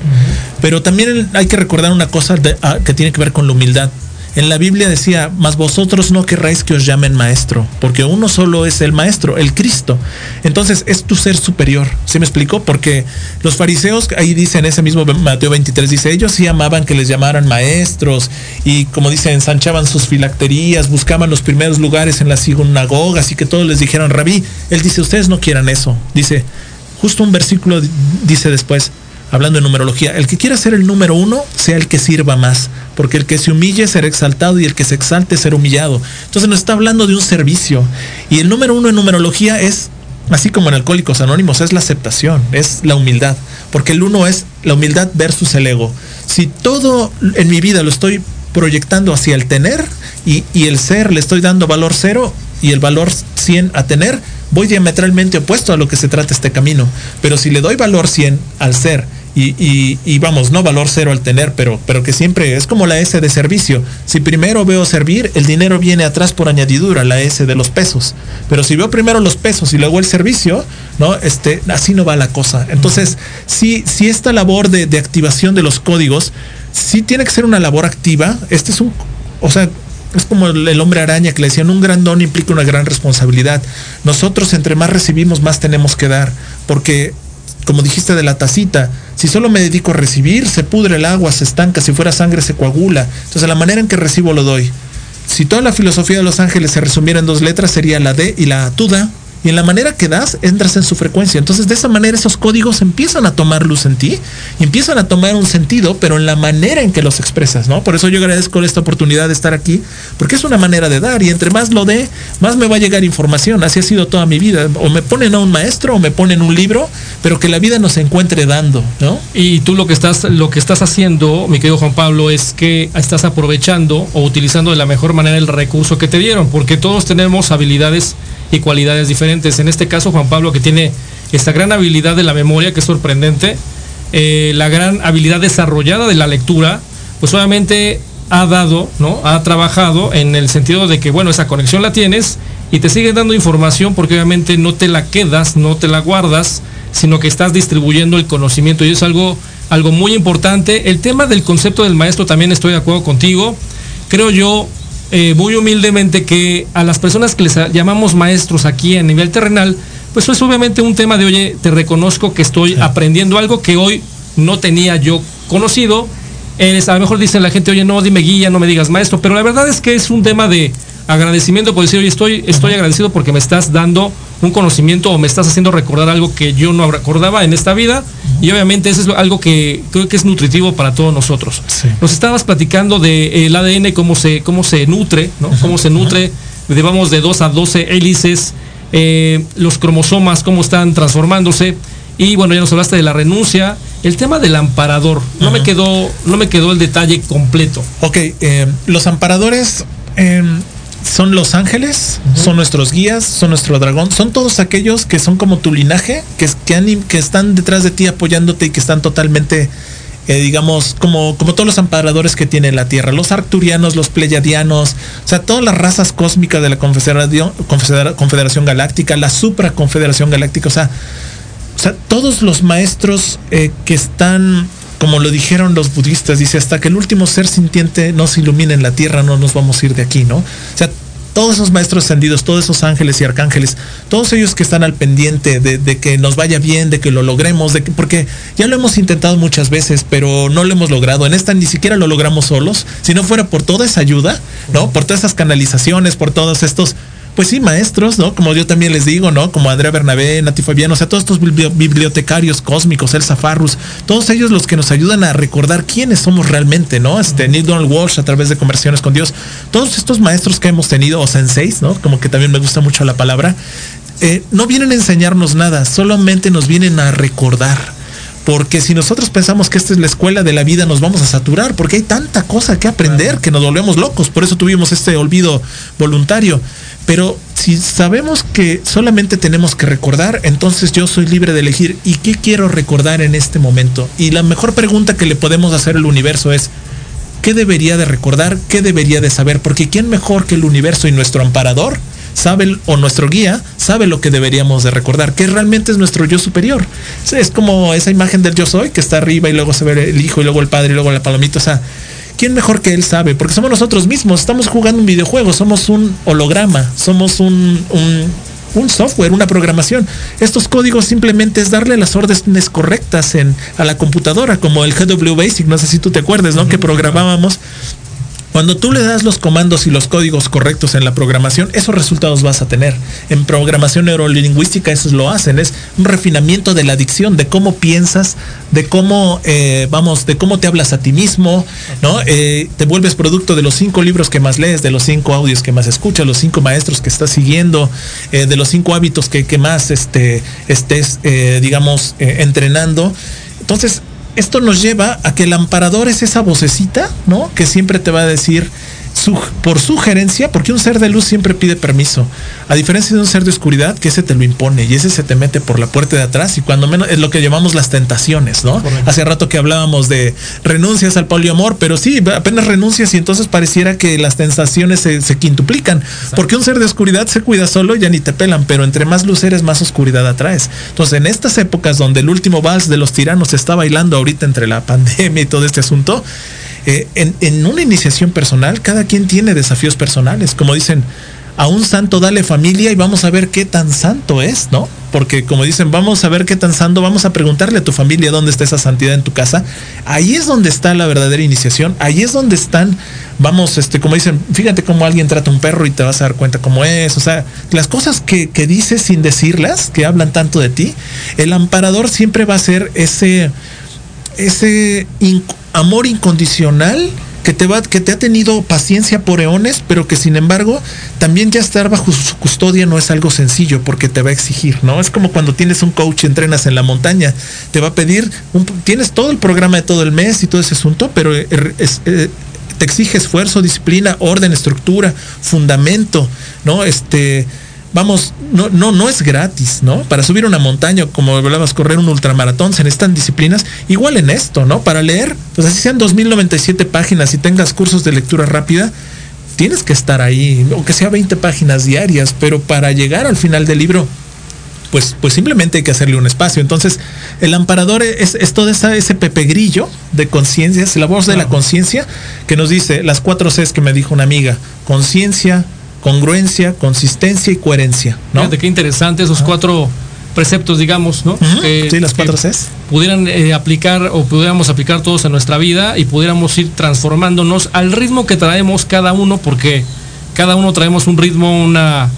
pero también hay que recordar una cosa ah, que tiene que ver con la humildad. En la Biblia decía, mas vosotros no querráis que os llamen maestro, porque uno solo es el maestro, el Cristo. Entonces es tu ser superior. ¿Se me explicó? Porque los fariseos, ahí dice en ese mismo Mateo 23, dice, ellos sí amaban que les llamaran maestros y como dice, ensanchaban sus filacterías, buscaban los primeros lugares en las sinagogas y que todos les dijeran, rabí. Él dice, ustedes no quieran eso. Dice, justo un versículo dice después, hablando de numerología, el que quiera ser el número uno, sea el que sirva más, porque el que se humille será exaltado y el que se exalte será humillado. Entonces nos está hablando de un servicio. Y el número uno en numerología es, así como en Alcohólicos Anónimos, es la aceptación, es la humildad, porque el uno es la humildad versus el ego. Si todo en mi vida lo estoy proyectando hacia el tener y, y el ser le estoy dando valor cero y el valor 100 a tener, voy diametralmente opuesto a lo que se trata este camino. Pero si le doy valor 100 al ser y, vamos, no valor cero al tener, pero, pero que siempre es como la S de servicio. Si primero veo servir, el dinero viene atrás por añadidura, la S de los pesos. Pero si veo primero los pesos y luego el servicio, ¿no? Este, así no va la cosa. Entonces, si, si esta labor de, de activación de los códigos, sí tiene que ser una labor activa. Este es un, o sea, es como el hombre araña que le decían, un gran don implica una gran responsabilidad. Nosotros entre más recibimos, más tenemos que dar, porque como dijiste de la tacita, si solo me dedico a recibir, se pudre el agua, se estanca, si fuera sangre se coagula. Entonces la manera en que recibo lo doy. Si toda la filosofía de los ángeles se resumiera en dos letras, sería la D y la tuda y en la manera que das, entras en su frecuencia. Entonces, de esa manera, esos códigos empiezan a tomar luz en ti y empiezan a tomar un sentido, pero en la manera en que los expresas, ¿no? Por eso yo agradezco esta oportunidad de estar aquí, porque es una manera de dar y entre más lo dé, más me va a llegar información. Así ha sido toda mi vida. O me ponen a un maestro o me ponen un libro, pero que la vida nos encuentre dando, ¿no?
Y tú lo que estás, lo que estás haciendo, mi querido Juan Pablo, es que estás aprovechando o utilizando de la mejor manera el recurso que te dieron, porque todos tenemos habilidades y cualidades diferentes. En este caso, Juan Pablo, que tiene esta gran habilidad de la memoria, que es sorprendente, eh, la gran habilidad desarrollada de la lectura, pues obviamente ha dado, ¿no? Ha trabajado en el sentido de que, bueno, esa conexión la tienes y te sigue dando información porque obviamente no te la quedas, no te la guardas, sino que estás distribuyendo el conocimiento y es algo, algo muy importante. El tema del concepto del maestro también estoy de acuerdo contigo. Creo yo eh, muy humildemente que a las personas que les llamamos maestros aquí a nivel terrenal, pues es obviamente un tema de, oye, te reconozco que estoy aprendiendo algo que hoy no tenía yo conocido eres, a lo mejor dice la gente, oye, no, dime guía, no me digas maestro, pero la verdad es que es un tema de agradecimiento por decir, oye, estoy, estoy agradecido porque me estás dando un conocimiento o me estás haciendo recordar algo que yo no recordaba en esta vida y obviamente eso es algo que creo que es nutritivo para todos nosotros. Nos estabas platicando del ADN, cómo se, cómo se nutre, ¿no? Cómo se nutre, de, vamos de 2 a 12 hélices, eh, los cromosomas, cómo están transformándose. Y bueno, ya nos hablaste de la renuncia. El tema del amparador, no me quedó, no me quedó el detalle completo.
Ok, eh, los amparadores em, son los ángeles, son nuestros guías, son nuestro dragón, son todos aquellos que son como tu linaje, que, que, que están detrás de ti apoyándote y que están totalmente, eh, digamos, como, como todos los amparadores que tiene la Tierra, los arcturianos, los pleyadianos, o sea, todas las razas cósmicas de la Confederación, Confederación Galáctica, la Supra Confederación Galáctica, o sea, o sea, todos los maestros eh, que están, como lo dijeron los budistas, dice, hasta que el último ser sintiente no se ilumine en la tierra, no nos vamos a ir de aquí, ¿no? O sea, todos esos maestros ascendidos, todos esos ángeles y arcángeles, todos ellos que están al pendiente de, que nos vaya bien, de que lo logremos, de que, porque ya lo hemos intentado muchas veces, pero no lo hemos logrado. En esta ni siquiera lo logramos solos. Si no fuera por toda esa ayuda, ¿no? Por todas esas canalizaciones, por todos estos pues sí, maestros, ¿no? Como yo también les digo, ¿no? Como Andrea Bernabé, Nati Fabiano, o sea, todos estos bibliotecarios cósmicos, Elsa Farrus, todos ellos los que nos ayudan a recordar quiénes somos realmente, ¿no? Este, Neil Donald Walsh a través de conversaciones con Dios, todos estos maestros que hemos tenido, o senseis, ¿no? Como que también me gusta mucho la palabra, eh, no vienen a enseñarnos nada, solamente nos vienen a recordar porque si nosotros pensamos que esta es la escuela de la vida, nos vamos a saturar, porque hay tanta cosa que aprender que nos volvemos locos. Por eso tuvimos este olvido voluntario. Pero si sabemos que solamente tenemos que recordar, entonces yo soy libre de elegir y qué quiero recordar en este momento. Y la mejor pregunta que le podemos hacer al universo es, ¿qué debería de recordar? ¿Qué debería de saber? Porque ¿quién mejor que el universo y nuestro amparador? sabe o nuestro guía sabe lo que deberíamos de recordar, que realmente es nuestro yo superior. Es como esa imagen del yo soy que está arriba y luego se ve el hijo y luego el padre y luego la palomita. O sea, ¿quién mejor que él sabe? Porque somos nosotros mismos, estamos jugando un videojuego, somos un holograma, somos un, un, software, una programación. Estos códigos simplemente es darle las órdenes correctas en, a la computadora, como el GW Basic, no sé si tú te acuerdas, ¿no? Que programábamos cuando tú le das los comandos y los códigos correctos en la programación, esos resultados vas a tener. En programación neurolingüística eso lo hacen, es un refinamiento de la adicción, de cómo piensas, de cómo, eh, vamos, de cómo te hablas a ti mismo, ¿no? Eh, te vuelves producto de los cinco libros que más lees, de los cinco audios que más escuchas, los cinco maestros que estás siguiendo, eh, de los cinco hábitos que, que más este, estés, digamos, entrenando. Entonces, esto nos lleva a que el amparador es esa vocecita, ¿no? Que siempre te va a decir por sugerencia, porque un ser de luz siempre pide permiso, a diferencia de un ser de oscuridad que ese te lo impone y ese se te mete por la puerta de atrás y cuando menos es lo que llamamos las tentaciones, ¿no? Hace rato que hablábamos de renuncias al poliamor, pero sí, apenas renuncias y entonces pareciera que las tentaciones se, quintuplican, porque un ser de oscuridad se cuida solo y ya ni te pelan, pero entre más luz eres, más oscuridad atraes. Entonces, en estas épocas donde el último vals de los tiranos se está bailando ahorita entre la pandemia y todo este asunto, eh, en, una iniciación personal, cada quien tiene desafíos personales. Como dicen, a un santo dale familia y vamos a ver qué tan santo es, ¿no? Porque como dicen, vamos a ver qué tan santo, vamos a preguntarle a tu familia dónde está esa santidad en tu casa. Ahí es donde está la verdadera iniciación, ahí es donde están, vamos, este, como dicen, fíjate cómo alguien trata a un perro y te vas a dar cuenta cómo es. O sea, las cosas que, que dices sin decirlas, que hablan tanto de ti, el amparador siempre va a ser ese, ese amor incondicional que te, va, que te ha tenido paciencia por eones, pero que sin embargo también ya estar bajo su custodia no es algo sencillo porque te va a exigir, ¿no? Es como cuando tienes un coach, entrenas en la montaña, te va a pedir, tienes todo el programa de todo el mes y todo ese asunto, pero eh, te exige esfuerzo, disciplina, orden, estructura, fundamento, ¿no? Este, vamos, no, no, no es gratis, ¿no? Para subir una montaña, como hablabas, correr un ultramaratón, se necesitan disciplinas, igual en esto, ¿no? Para leer, pues así sean 2097 páginas y tengas cursos de lectura rápida, tienes que estar ahí, aunque sea 20 páginas diarias, pero para llegar al final del libro, pues, pues simplemente hay que hacerle un espacio. Entonces, el amparador es, todo ese pepe grillo de conciencia, es la voz de la conciencia que nos dice las cuatro Cs que me dijo una amiga, conciencia, congruencia, consistencia y coherencia. ¿no?
Fíjate qué interesante esos cuatro preceptos, digamos, ¿no?
sí, las cuatro Cs.
Pudieran eh, aplicar o pudiéramos aplicar todos en nuestra vida y pudiéramos ir transformándonos al ritmo que traemos cada uno, porque cada uno traemos un ritmo, una,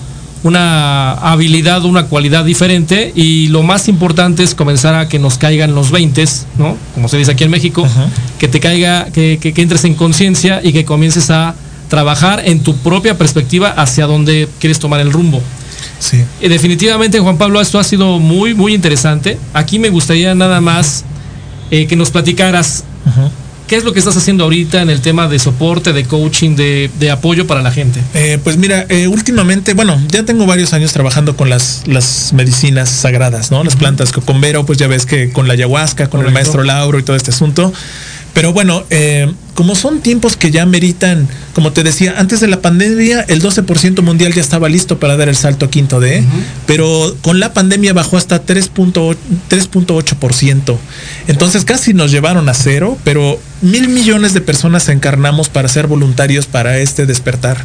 una habilidad, una cualidad diferente y lo más importante es comenzar a que nos caigan los 20, ¿no? Como se dice aquí en México, que te caiga, que, que, que entres en conciencia y que comiences a trabajar en tu propia perspectiva hacia donde quieres tomar el rumbo.
Sí.
Y definitivamente, Juan Pablo, esto ha sido muy, muy interesante. Aquí me gustaría nada más eh, que nos platicaras qué es lo que estás haciendo ahorita en el tema de soporte, de coaching, de, de apoyo para la gente.
Eh, pues mira, eh, últimamente, bueno, ya tengo varios años trabajando con las, las medicinas sagradas, ¿no? Las plantas cocombero, pues ya ves que con la ayahuasca, con el maestro Lauro y todo este asunto. Pero bueno, eh, como son tiempos que ya meritan, como te decía, antes de la pandemia el 12% mundial ya estaba listo para dar el salto a quinto D, pero con la pandemia bajó hasta 3.8%. Entonces casi nos llevaron a cero, pero mil millones de personas encarnamos para ser voluntarios para este despertar.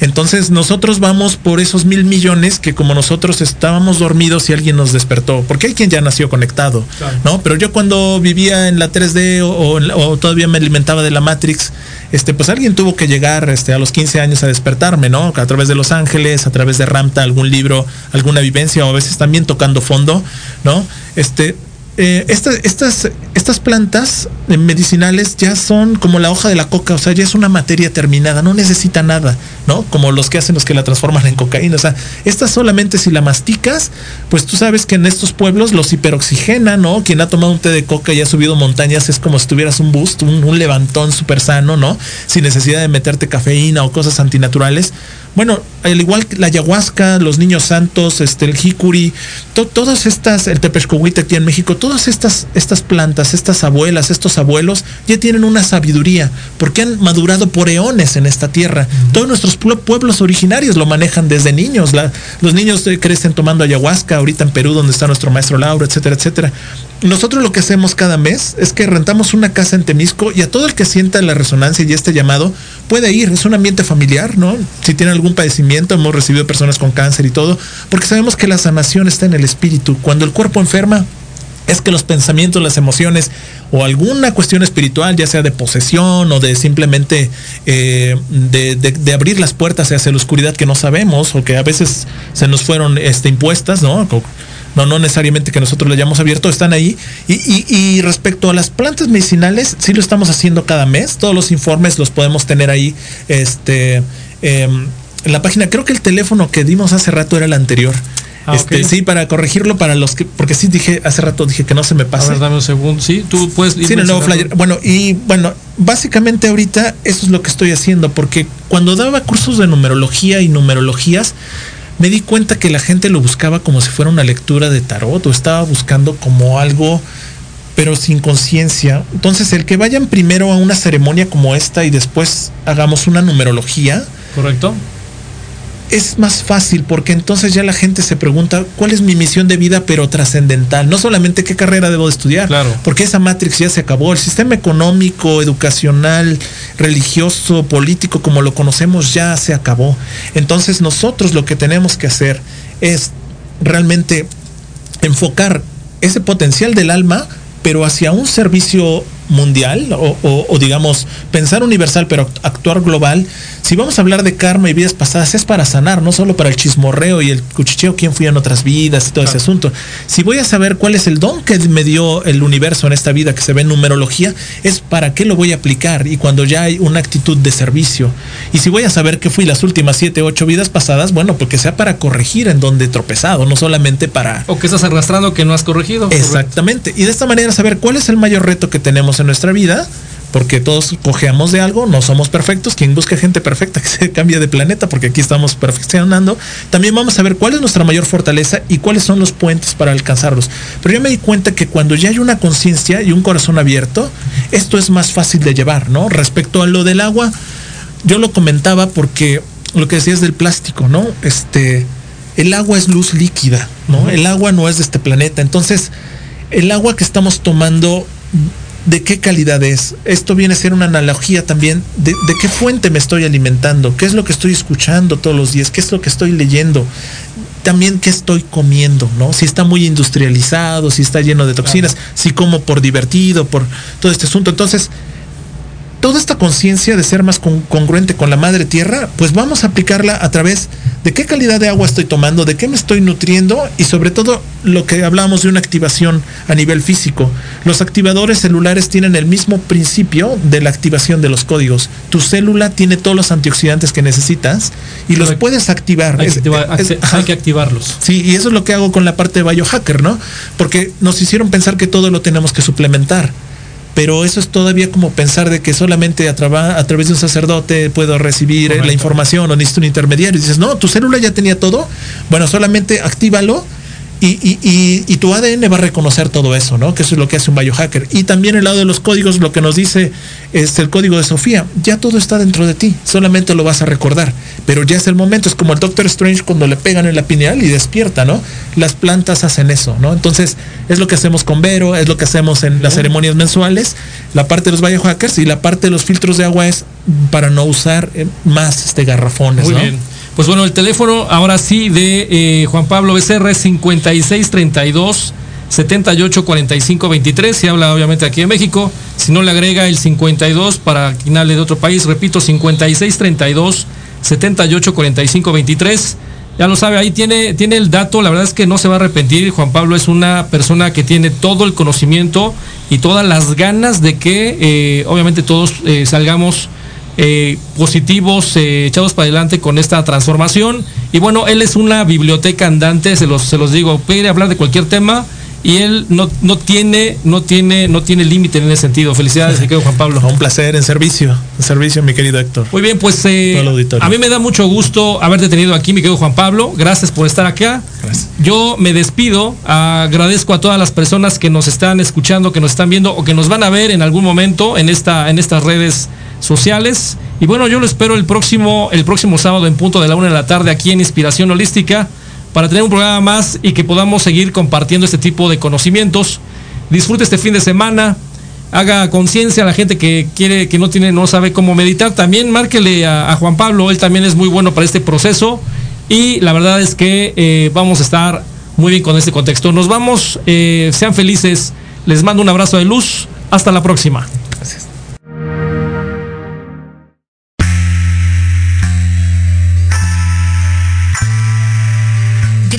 Entonces nosotros vamos por esos mil millones que como nosotros estábamos dormidos y alguien nos despertó, porque hay quien ya nació conectado,
Claro.
¿no? Pero yo cuando vivía en la 3D o, o todavía me alimentaba de la Matrix, este, pues alguien tuvo que llegar este, a los 15 años a despertarme, ¿no? A través de Los Ángeles, a través de Ramta, algún libro, alguna vivencia o a veces también tocando fondo, ¿no? Este, eh, estas, estas, plantas eh, medicinales ya son como la hoja de la coca, o sea, ya es una materia terminada, no necesita nada, ¿no? Como los que hacen los que la transforman en cocaína, o sea, esta solamente si la masticas, pues tú sabes que en estos pueblos los hiperoxigena, ¿no? Quien ha tomado un té de coca y ha subido montañas es como si tuvieras un boost, un, un levantón súper sano, ¿no? Sin necesidad de meterte cafeína o cosas antinaturales. Bueno, al igual que la ayahuasca, los niños santos, este, el jicuri, to- todas estas, el tepexcohuite aquí en México, todas estas, estas plantas, estas abuelas, estos abuelos, ya tienen una sabiduría, porque han madurado por eones en esta tierra. Todos nuestros pue- pueblos originarios lo manejan desde niños. La- los niños eh, crecen tomando ayahuasca, ahorita en Perú, donde está nuestro maestro Lauro, etcétera, etcétera. Nosotros lo que hacemos cada mes es que rentamos una casa en Temisco y a todo el que sienta la resonancia y este llamado puede ir. Es un ambiente familiar, ¿no? Si tiene algún padecimiento, hemos recibido personas con cáncer y todo, porque sabemos que la sanación está en el espíritu. Cuando el cuerpo enferma, es que los pensamientos, las emociones o alguna cuestión espiritual, ya sea de posesión o de simplemente eh, de, abrir las puertas hacia la oscuridad que no sabemos o que a veces se nos fueron este, impuestas, ¿no? No, no necesariamente que nosotros le hayamos abierto, están ahí. Y, y- y respecto a las plantas medicinales, sí lo estamos haciendo cada mes. Todos los informes los podemos tener ahí. Este, em, en la página, creo que el teléfono que dimos hace rato era el anterior.
Ah,
este. Sí, para corregirlo para los que, porque sí dije, hace rato dije que no se me
A
pase.
ver, dame un segundo. Sí, tú puedes
Sí, el nuevo flyer. Bueno, y bueno, básicamente ahorita eso es lo que estoy haciendo, porque cuando daba cursos de numerología y numerologías, me di cuenta que la gente lo buscaba como si fuera una lectura de tarot o estaba buscando como algo pero sin conciencia. Entonces, el que vayan primero a una ceremonia como esta y después hagamos una numerología,
¿Correcto?
Es más fácil porque entonces ya la gente se pregunta cuál es mi misión de vida pero trascendental, no solamente qué carrera debo de estudiar,
Claro.
porque esa matrix ya se acabó, el sistema económico, educacional, religioso, político como lo conocemos ya se acabó. Entonces nosotros lo que tenemos que hacer es realmente enfocar ese potencial del alma pero hacia un servicio mundial o, o- o, digamos pensar universal pero actuar global. Si vamos a hablar de karma y vidas pasadas es para sanar no solo para el chismorreo y el cuchicheo quién fui en otras vidas y todo ese asunto. Si voy a saber cuál es el don que me dio el universo en esta vida que se ve en numerología es para qué lo voy a aplicar. Y cuando ya hay una actitud de servicio. Y si voy a saber que fui las últimas siete ocho vidas pasadas bueno porque sea para corregir en donde he tropezado no solamente para
O que estás arrastrando que no has corregido.
Exactamente. Y de esta manera saber cuál es el mayor reto que tenemos en nuestra vida, porque todos cojeamos de algo, no somos perfectos. Quien busca gente perfecta que se cambie de planeta, porque aquí estamos perfeccionando. También vamos a ver cuál es nuestra mayor fortaleza y cuáles son los puentes para alcanzarlos. Pero yo me di cuenta que cuando ya hay una conciencia y un corazón abierto, esto es más fácil de llevar, ¿no? Respecto a lo del agua, yo lo comentaba porque lo que decías del plástico, ¿no? Este, el agua es luz líquida, ¿no? El agua no es de este planeta. Entonces, el agua que estamos tomando, ¿de qué calidad es? Esto viene a ser una analogía también de, de qué fuente me estoy alimentando, qué es lo que estoy escuchando todos los días, qué es lo que estoy leyendo. también qué estoy comiendo, ¿no? Si está muy industrializado, si está lleno de toxinas, si como por divertido, por todo este asunto. Entonces, toda esta conciencia de ser más congruente con la madre tierra, pues vamos a aplicarla a través de qué calidad de agua estoy tomando, de qué me estoy nutriendo y sobre todo lo que hablamos de una activación a nivel físico. Los activadores celulares tienen el mismo principio de la activación de los códigos. Tu célula tiene todos los antioxidantes que necesitas y los puedes activar.
Hay, que, hay que activarlos.
Sí, y eso es lo que hago con la parte de biohacker, ¿no? Porque nos hicieron pensar que todo lo tenemos que suplementar pero eso es todavía como pensar de que solamente a, a través de un sacerdote puedo recibir la información o necesito un intermediario. Y dices, no, tu célula ya tenía todo, bueno, solamente actívalo y, tu ADN va a reconocer todo eso, ¿no? Que eso es lo que hace un biohacker. Y también el lado de los códigos, lo que nos dice este, el código de Sofía, ya todo está dentro de ti, solamente lo vas a recordar. Pero ya es el momento, es como el Doctor Strange cuando le pegan en la pineal y despierta, ¿no? Las plantas hacen eso, ¿no? Entonces, es lo que hacemos con Vero, es lo que hacemos en las ceremonias mensuales, la parte de los biohackers y la parte de los filtros de agua es para no usar eh, más este garrafones,
Muy bien. Pues bueno, el teléfono ahora sí de eh, Juan Pablo Becerra es 5632 784523. Se habla obviamente aquí en México. Si no le agrega el 52 para quien de otro país, repito, 5632 784523. Ya lo sabe, ahí tiene, tiene el dato, la verdad es que no se va a arrepentir. Juan Pablo es una persona que tiene todo el conocimiento y todas las ganas de que eh, obviamente todos eh, salgamos eh, positivos eh, echados para adelante con esta transformación. Y bueno, él es una biblioteca andante, se los, se los digo, puede hablar de cualquier tema y él no, no tiene, no tiene, no tiene límite en ese sentido. Felicidades, mi querido Juan Pablo.
Un placer, en servicio, en servicio, mi querido Héctor.
Muy bien, pues eh, a mí me da mucho gusto haberte tenido aquí, mi querido Juan Pablo. Gracias por estar acá. Yo me despido, agradezco a todas las personas que nos están escuchando, que nos están viendo o que nos van a ver en algún momento en, esta, en estas redes sociales. Y bueno, yo lo espero el próximo, el próximo sábado en punto de la una de la tarde aquí en Inspiración Holística para tener un programa más y que podamos seguir compartiendo este tipo de conocimientos. Disfrute este fin de semana, haga conciencia a la gente que quiere, que no tiene, no sabe cómo meditar. También márquele a, Juan Pablo, él también es muy bueno para este proceso. Y la verdad es que eh, vamos a estar muy bien con este contexto. Nos vamos, eh, sean felices. Les mando un abrazo de luz. Hasta la próxima.